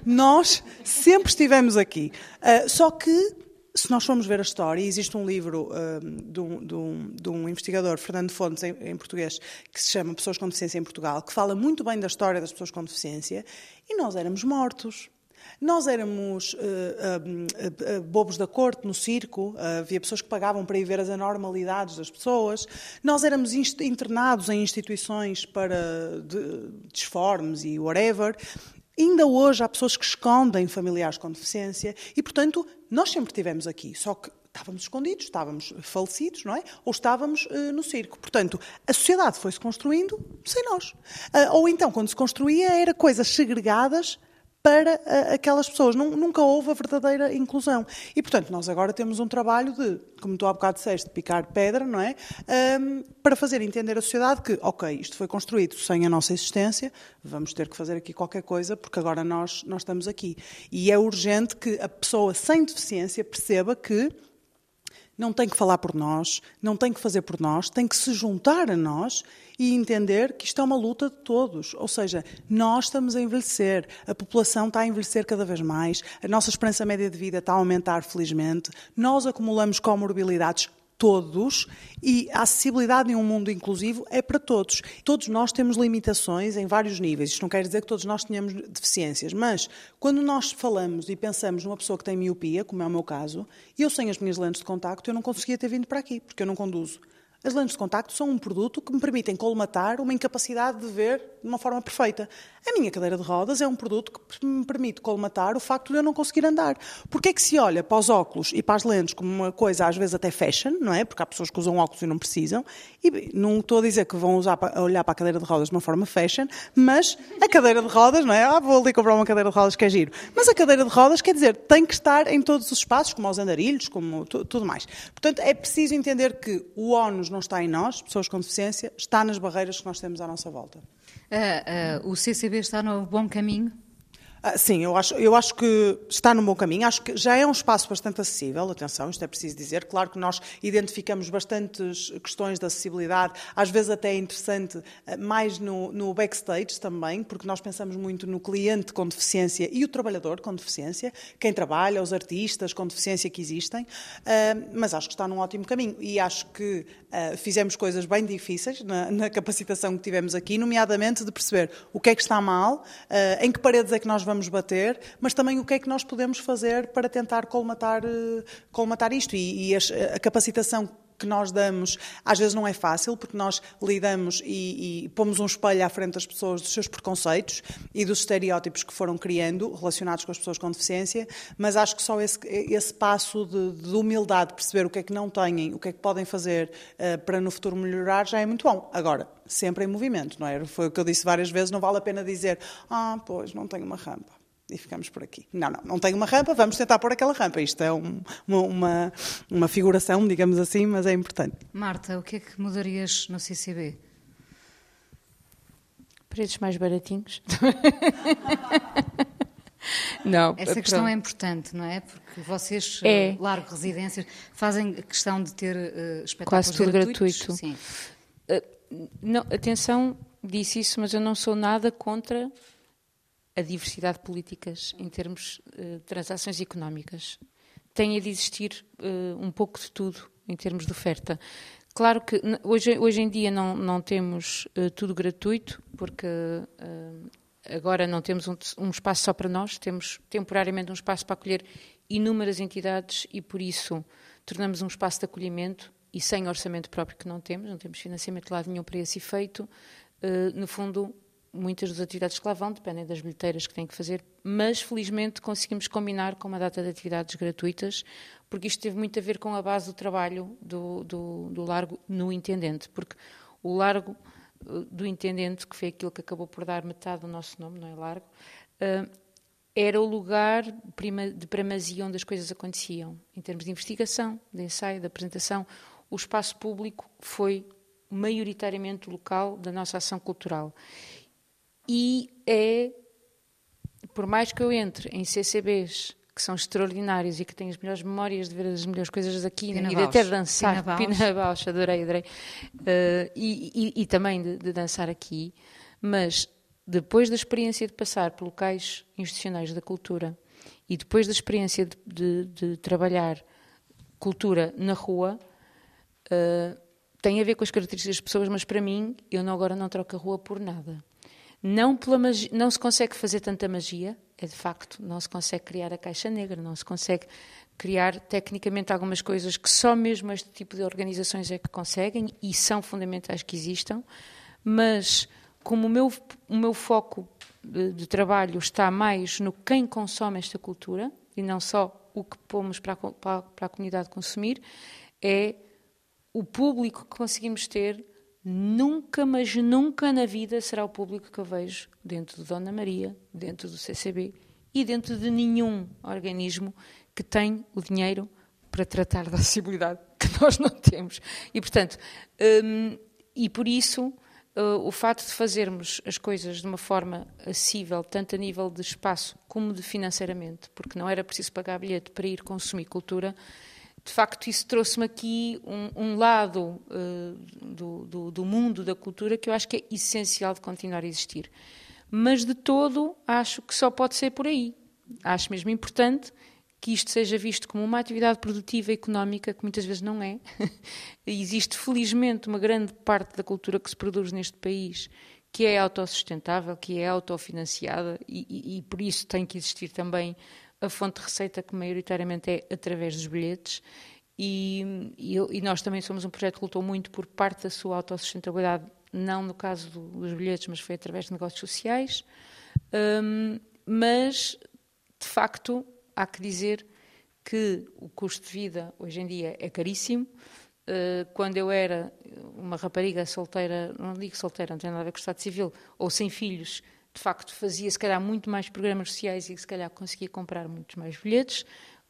S3: Nós sempre estivemos aqui. Uh, só que, se nós formos ver a história, existe um livro uh, de, um, de, um, de, um, investigador, Fernando Fontes, em, em português, que se chama Pessoas com Deficiência em Portugal, que fala muito bem da história das pessoas com deficiência, e nós éramos mortos. Nós éramos uh, uh, uh, bobos da corte no circo, havia pessoas que pagavam para ir ver as anormalidades das pessoas. Nós éramos internados em instituições para de, disformes e whatever. Ainda hoje há pessoas que escondem familiares com deficiência e, portanto, nós sempre estivemos aqui, só que estávamos escondidos, estávamos falecidos, não é? Ou estávamos uh, no circo. Portanto, a sociedade foi-se construindo sem nós. Uh, ou então, quando se construía, era coisas segregadas para uh, aquelas pessoas. Nunca houve a verdadeira inclusão. E, portanto, nós agora temos um trabalho de, como tu há bocado disseste, picar pedra, não é? Um, para fazer entender à sociedade que, ok, isto foi construído sem a nossa existência, vamos ter que fazer aqui qualquer coisa, porque agora nós, nós estamos aqui. E é urgente que a pessoa sem deficiência perceba que não tem que falar por nós, não tem que fazer por nós, tem que se juntar a nós e entender que isto é uma luta de todos. Ou seja, nós estamos a envelhecer, a população está a envelhecer cada vez mais, a nossa esperança média de vida está a aumentar, felizmente, nós acumulamos comorbilidades todos e a acessibilidade em um mundo inclusivo é para todos. Todos nós temos limitações em vários níveis. Isto não quer dizer que todos nós tenhamos deficiências, mas quando nós falamos e pensamos numa pessoa que tem miopia, como é o meu caso, eu sem as minhas lentes de contacto eu não conseguia ter vindo para aqui, porque eu não conduzo. As lentes de contacto são um produto que me permitem colmatar uma incapacidade de ver de uma forma perfeita. A minha cadeira de rodas é um produto que me permite colmatar o facto de eu não conseguir andar. Porquê é que se olha para os óculos e para as lentes como uma coisa às vezes até fashion, não é? Porque há pessoas que usam óculos e não precisam. E não estou a dizer que vão usar olhar para a cadeira de rodas de uma forma fashion, mas a cadeira de rodas, não é? Ah, vou ali comprar uma cadeira de rodas que é giro. Mas a cadeira de rodas, quer dizer, tem que estar em todos os espaços, como os andarilhos, como tudo mais. Portanto, é preciso entender que o Não está em nós, pessoas com deficiência, está nas barreiras que nós temos à nossa volta.
S2: Uh, uh, o CCB está no bom caminho?
S3: Ah, sim, eu acho, eu acho que está no bom caminho. Acho que já é um espaço bastante acessível, atenção, isto é preciso dizer. Claro que nós identificamos bastantes questões de acessibilidade, às vezes até é interessante, ah, mais no, no backstage também, porque nós pensamos muito no cliente com deficiência e o trabalhador com deficiência, quem trabalha, os artistas com deficiência que existem, ah, mas acho que está num ótimo caminho. E acho que fizemos coisas bem difíceis na, na capacitação que tivemos aqui, nomeadamente de perceber o que é que está mal, em que paredes é que nós vamos bater, mas também o que é que nós podemos fazer para tentar colmatar, eh, colmatar isto. E, e a capacitação que nós damos, às vezes não é fácil, porque nós lidamos e, e pomos um espelho à frente das pessoas dos seus preconceitos e dos estereótipos que foram criando relacionados com as pessoas com deficiência, mas acho que só esse, esse passo de, de humildade, perceber o que é que não têm, o que é que podem fazer uh, para no futuro melhorar, já é muito bom. Agora, sempre em movimento, não é? Foi o que eu disse várias vezes, não vale a pena dizer, ah, pois, não tenho uma rampa e ficamos por aqui. Não, não, não tenho uma rampa, vamos tentar pôr aquela rampa. Isto é um, uma, uma, uma, figuração, digamos assim, mas é importante.
S2: Marta, o que é que mudarias no CCB?
S4: Preços mais baratinhos. não,
S2: Essa pronto. questão é importante, não é? Porque vocês, é. Uh, largo residências, fazem questão de ter uh, espetáculos
S4: Quase tudo
S2: gratuitos.
S4: gratuito. Sim. Uh, não, atenção, disse isso, mas eu não sou nada contra a diversidade de políticas em termos uh, de transações económicas. Tem de existir uh, um pouco de tudo em termos de oferta. Claro que hoje, hoje em dia não, não temos uh, tudo gratuito, porque agora não temos um, um, espaço só para nós, temos temporariamente um espaço para acolher inúmeras entidades e, por isso, tornamos um espaço de acolhimento e sem orçamento próprio que não temos, não temos financiamento de lado nenhum para esse efeito. no fundo, muitas das atividades que lá vão dependem das bilheteiras que têm que fazer, mas felizmente conseguimos combinar com uma data de atividades gratuitas, porque isto teve muito a ver com a base do trabalho do, do, do Largo no Intendente, porque o Largo eh, do Intendente, que foi aquilo que acabou por dar metade do nosso nome, não é Largo, uh, era o lugar de primazia onde as coisas aconteciam, em termos de investigação, de ensaio, de apresentação. O espaço público foi maioritariamente o local da nossa ação cultural e é, por mais que eu entre em CCBs que são extraordinários e que têm as melhores memórias de ver as melhores coisas aqui Pina e de até dançar, Pina Bausch, adorei, adorei, uh, e, e, e, também de, de, dançar aqui, mas depois da experiência de passar por locais institucionais da cultura e depois da experiência de, de, de trabalhar cultura na rua, uh, tem a ver com as características das pessoas, mas para mim, eu não, agora não troco a rua por nada. Não, pela magia, não se consegue fazer tanta magia, é de facto, não se consegue criar a caixa negra, não se consegue criar tecnicamente algumas coisas que só mesmo este tipo de organizações é que conseguem e são fundamentais que existam, mas como o meu, o meu foco de, de trabalho está mais no quem consome esta cultura e não só o que pomos para a, para a comunidade consumir, é o público que conseguimos ter Nunca, mas nunca na vida será o público que eu vejo dentro de Dona Maria, dentro do CCB e dentro de nenhum organismo que tem o dinheiro para tratar da acessibilidade que nós não temos. E, portanto, hum, e por isso, uh, o facto de fazermos as coisas de uma forma acessível, tanto a nível de espaço como de financeiramente, porque não era preciso pagar bilhete para ir consumir cultura, de facto, isso trouxe-me aqui um, um lado uh, do, do, do, mundo da cultura que eu acho que é essencial de continuar a existir. Mas, de todo, acho que só pode ser por aí. Acho mesmo importante que isto seja visto como uma atividade produtiva e económica, que muitas vezes não é. Existe, felizmente, uma grande parte da cultura que se produz neste país que é autossustentável, que é autofinanciada e, e, e por isso tem que existir também a fonte de receita que maioritariamente é através dos bilhetes e, e, e, nós também somos um projeto que lutou muito por parte da sua autossustentabilidade, não no caso do, dos bilhetes, mas foi através de negócios sociais. Um, mas, de facto, há que dizer que o custo de vida hoje em dia é caríssimo. Uh, quando eu era uma rapariga solteira, não digo solteira, não tem nada a ver com o Estado Civil, ou sem filhos, de facto fazia se calhar muito mais programas sociais e se calhar conseguia comprar muitos mais bilhetes.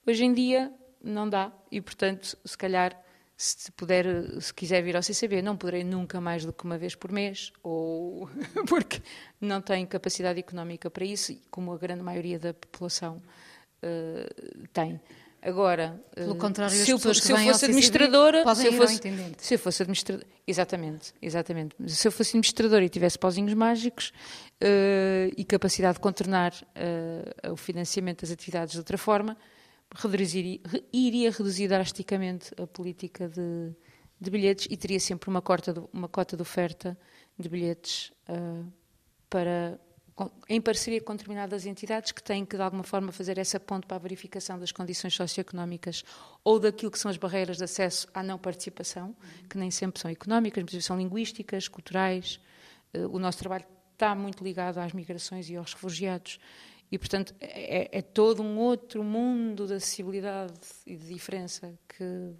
S4: Hoje em dia não dá e, portanto, se calhar se puder, se quiser vir ao CCB, não poderei nunca mais do que uma vez por mês, ou porque não tenho capacidade económica para isso, como a grande maioria da população uh, tem. Agora,
S2: pelo eh, contrário,
S4: se,
S2: eu,
S4: se eu fosse administradora,
S2: se
S4: eu fosse,
S2: se
S4: eu fosse administradora, exatamente, exatamente. Se eu fosse administradora e tivesse pauzinhos mágicos uh, e capacidade de contornar uh, o financiamento das atividades de outra forma, iria reduzir drasticamente a política de, de, bilhetes e teria sempre uma cota de, uma cota de oferta de bilhetes uh, para em parceria com determinadas entidades que têm que, de alguma forma, fazer essa ponte para a verificação das condições socioeconómicas ou daquilo que são as barreiras de acesso à não participação, que nem sempre são económicas, mas são linguísticas, culturais. Eh, o nosso trabalho está muito ligado às migrações e aos refugiados. E, portanto, é, é todo um outro mundo de acessibilidade e de diferença que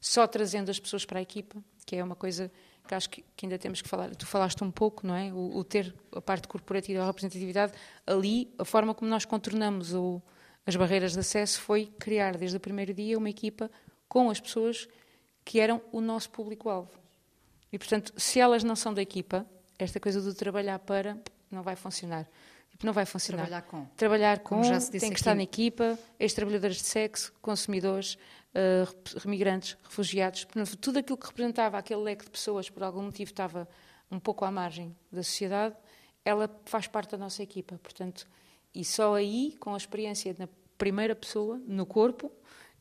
S4: só trazendo as pessoas para a equipa, que é uma coisa que acho que, que, ainda temos que falar. Tu falaste um pouco, não é? O, o ter a parte corporativa, a representatividade, ali, a forma como nós contornamos o, as barreiras de acesso foi criar, desde o primeiro dia, uma equipa com as pessoas que eram o nosso público-alvo. E, portanto, se elas não são da equipa, esta coisa do trabalhar para não vai funcionar. Tipo, não vai funcionar.
S2: Trabalhar com.
S4: Trabalhar com, tem que aqui. estar na equipa, ex-trabalhadores de sexo, consumidores, uh, migrantes, refugiados, tudo aquilo que representava aquele leque de pessoas, por algum motivo estava um pouco à margem da sociedade, ela faz parte da nossa equipa. Portanto, e só aí, com a experiência na primeira pessoa, no corpo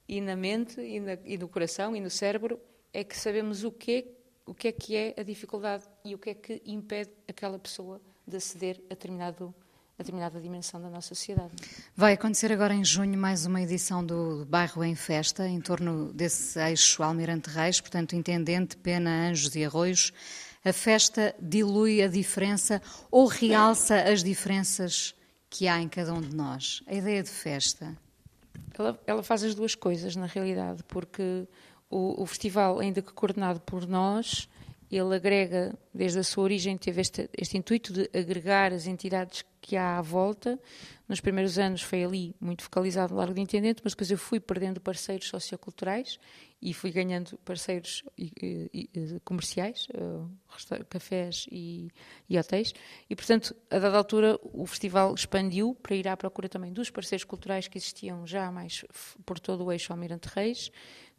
S4: e na mente e, na, e no coração e no cérebro, é que sabemos o que, é, o que é que é a dificuldade e o que é que impede aquela pessoa de aceder a determinado determinada dimensão da nossa sociedade.
S2: Vai acontecer agora em junho mais uma edição do Bairro em Festa, em torno desse eixo Almirante Reis, portanto, Intendente, Pena, Anjos e Arroios. A festa dilui a diferença ou realça as diferenças que há em cada um de nós? A ideia de festa?
S4: Ela, ela faz as duas coisas, na realidade, porque o, o festival, ainda que coordenado por nós, ele agrega, desde a sua origem, teve este, este, intuito de agregar as entidades que há à volta. Nos primeiros anos foi ali muito focalizado no Largo de Intendente, mas depois eu fui perdendo parceiros socioculturais e fui ganhando parceiros comerciais, eh, cafés e, e, hotéis. E, portanto, a dada altura, o festival expandiu para ir à procura também dos parceiros culturais que existiam já mais por todo o eixo Almirante Reis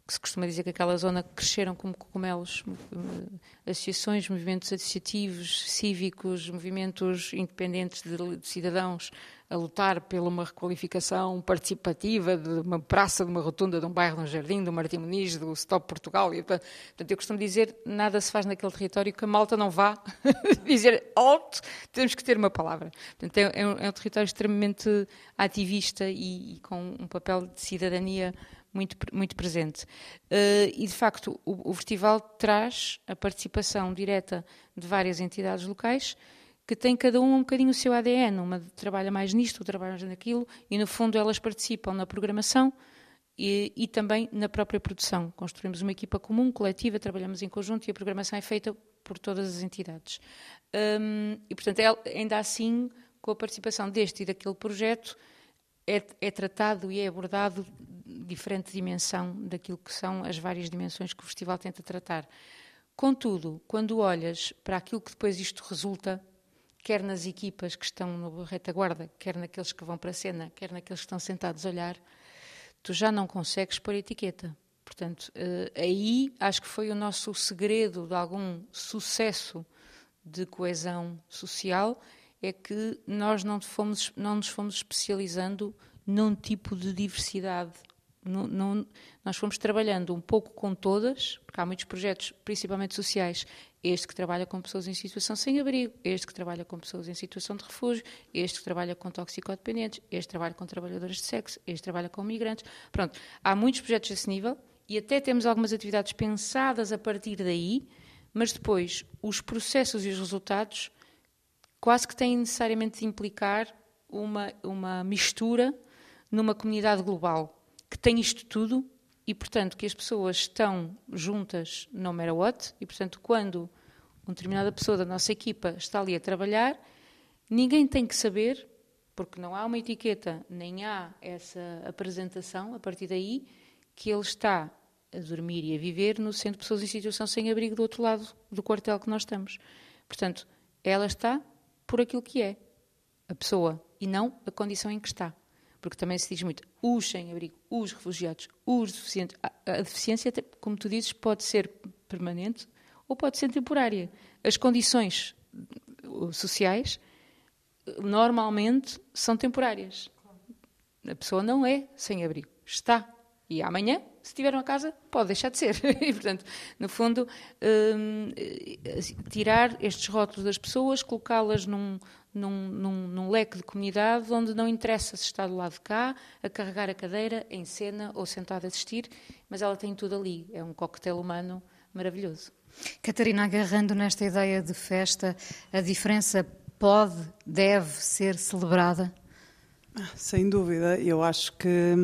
S4: que se costuma dizer que aquela zona cresceram como cogumelos, eh, associações, movimentos associativos, cívicos, movimentos independentes de, de cidadãos a lutar pela uma requalificação participativa de uma praça, de uma rotunda, de um bairro, de um jardim, do Martim Muniz, do Stop Portugal. E, portanto, eu costumo dizer, nada se faz naquele território que a malta não vá dizer alto, temos que ter uma palavra. Portanto, é, é, um, é um, território extremamente ativista e, e com um papel de cidadania muito, muito presente. Uh, e, de facto, o, o, festival traz a participação direta de várias entidades locais que têm cada um um bocadinho o seu ADN. Uma trabalha mais nisto, outra trabalha mais naquilo, e, no fundo, elas participam na programação e, e, também na própria produção. Construímos uma equipa comum, coletiva, trabalhamos em conjunto e a programação é feita por todas as entidades. Um, e, portanto, é, ainda assim, com a participação deste e daquele projeto, é, é tratado e é abordado diferente dimensão daquilo que são as várias dimensões que o festival tenta tratar. Contudo, quando olhas para aquilo que depois isto resulta, quer nas equipas que estão no retaguarda, quer naqueles que vão para a cena, quer naqueles que estão sentados a olhar, tu já não consegues pôr etiqueta. Portanto, eh, aí acho que foi o nosso segredo de algum sucesso de coesão social, é que nós não, fomos, não nos fomos especializando num tipo de diversidade não, não, nós fomos trabalhando um pouco com todas, porque há muitos projetos, principalmente sociais, este que trabalha com pessoas em situação sem abrigo, este que trabalha com pessoas em situação de refúgio, este que trabalha com toxicodependentes, este trabalha com trabalhadores de sexo, este trabalha com migrantes. Pronto, há muitos projetos desse nível e até temos algumas atividades pensadas a partir daí, mas depois os processos e os resultados quase que têm necessariamente de implicar uma, uma mistura numa comunidade global que tem isto tudo e, portanto, que as pessoas estão juntas no matter what, e, portanto, quando uma determinada pessoa da nossa equipa está ali a trabalhar, ninguém tem que saber, porque não há uma etiqueta, nem há essa apresentação a partir daí, que ele está a dormir e a viver no centro de pessoas em situação sem abrigo do outro lado do quartel que nós estamos. Portanto, ela está por aquilo que é, a pessoa, e não a condição em que está porque também se diz muito os sem-abrigo, os refugiados, os deficientes. A, deficiência, como tu dizes, pode ser permanente ou pode ser temporária. As condições uh, sociais normalmente são temporárias. A pessoa não é sem-abrigo, está. E amanhã, se tiver uma casa, pode deixar de ser. e, portanto, no fundo, hum, tirar estes rótulos das pessoas, colocá-las num, num, num, num, leque de comunidade onde não interessa se está do lado de cá, a carregar a cadeira, em cena ou sentado a assistir, mas ela tem tudo ali. É um coquetel humano maravilhoso.
S2: Catarina, agarrando nesta ideia de festa, a diferença pode, deve ser celebrada?
S3: Ah, sem dúvida, eu acho que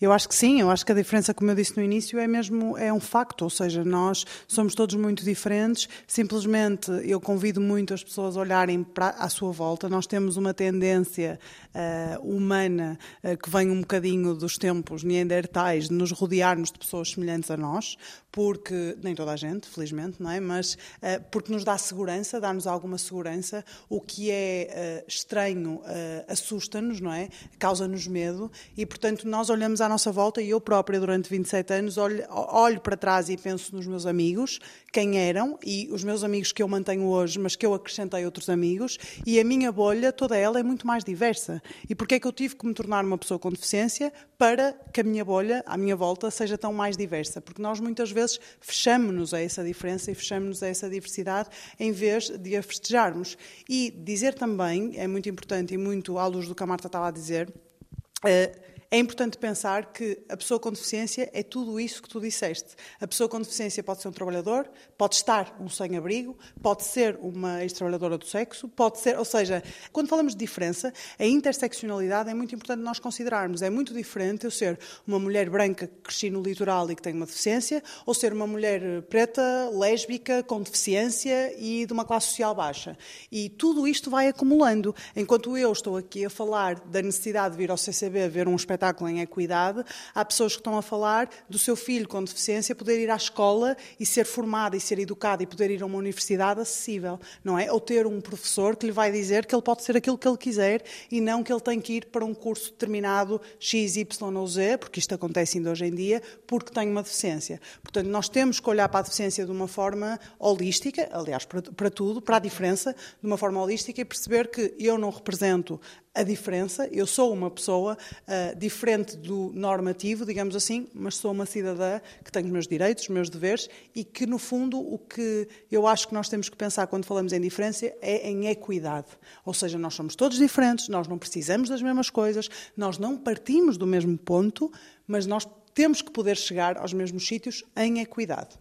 S3: eu acho que sim, eu acho que a diferença, como eu disse no início, é mesmo é um facto, ou seja, nós somos todos muito diferentes, simplesmente eu convido muito as pessoas a olharem para à sua volta, nós temos uma tendência uh, humana uh, que vem um bocadinho dos tempos neandertais de nos rodearmos de pessoas semelhantes a nós, porque, nem toda a gente, felizmente, não é? Mas uh, porque nos dá segurança, dá-nos alguma segurança, o que é estranho assusta-nos, não é? Causa-nos medo e, portanto, nós olhamos à à nossa volta e eu própria, durante 27 anos, olho, olho para trás e penso nos meus amigos, quem eram, e os meus amigos que eu mantenho hoje, mas que eu acrescentei outros amigos, e a minha bolha, toda ela, é muito mais diversa. E porquê é que eu tive que me tornar uma pessoa com deficiência para que a minha bolha, à minha volta, seja tão mais diversa? Porque nós muitas vezes fechamos-nos a essa diferença e fechamos-nos a essa diversidade em vez de a festejarmos. E dizer também, é muito importante e muito à luz do que a Marta estava a dizer, uh, é importante pensar que a pessoa com deficiência é tudo isso que tu disseste. A pessoa com deficiência pode ser um trabalhador, pode estar um sem-abrigo, pode ser uma ex-trabalhadora do sexo, pode ser, ou seja, quando falamos de diferença, a interseccionalidade é muito importante nós considerarmos. É muito diferente eu ser uma mulher branca que cresci no litoral e que tem uma deficiência, ou ser uma mulher preta, lésbica, com deficiência e de uma classe social baixa. E tudo isto vai acumulando. Enquanto eu estou aqui a falar da necessidade de vir ao CCB ver um espetáculo espetáculo em equidade, há pessoas que estão a falar do seu filho com deficiência poder ir à escola e ser formado e ser educado e poder ir a uma universidade acessível, não é? Ou ter um professor que lhe vai dizer que ele pode ser aquilo que ele quiser e não que ele tem que ir para um curso determinado X, Y ou Z, porque isto acontece ainda hoje em dia, porque tem uma deficiência. Portanto, nós temos que olhar para a deficiência de uma forma holística, aliás, para, para tudo, para a diferença, de uma forma holística e perceber que eu não represento a diferença. Eu sou uma pessoa uh, diferente do normativo, digamos assim, mas sou uma cidadã que tem os meus direitos, os meus deveres e que, no fundo, o que eu acho que nós temos que pensar quando falamos em diferença é em equidade. Ou seja, nós somos todos diferentes, nós não precisamos das mesmas coisas, nós não partimos do mesmo ponto, mas nós temos que poder chegar aos mesmos sítios em equidade.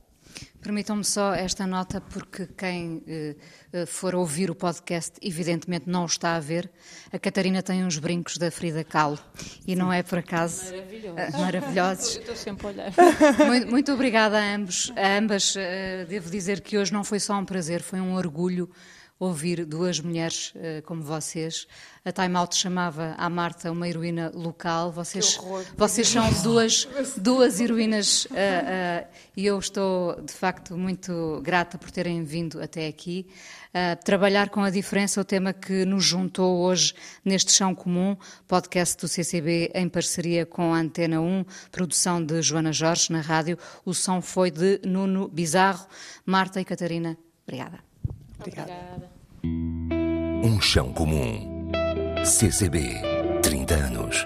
S2: Permitam-me só esta nota, porque quem eh, eh, for ouvir o podcast, evidentemente não o está a ver. A Catarina tem uns brincos da Frida Kahlo e não é por acaso
S4: Maravilhoso.
S2: maravilhosos.
S4: Estou sempre a olhar.
S2: Muito, muito obrigada a ambos, a ambas. Eh, devo dizer que hoje não foi só um prazer, foi um orgulho ouvir duas mulheres uh, como vocês. A Time Out chamava a Marta uma heroína local. Vocês, vocês são duas, duas heroínas uh, uh, e eu estou, de facto, muito grata por terem vindo até aqui. trabalhar com a diferença, o tema que nos juntou hoje neste Chão Comum, podcast do CCB em parceria com a Antena 1, produção de Joana Jorge na rádio. O som foi de Nuno Bizarro. Marta e Catarina, obrigada.
S3: Obrigada.
S4: Obrigada.
S1: Um chão comum. CCB, 30 anos.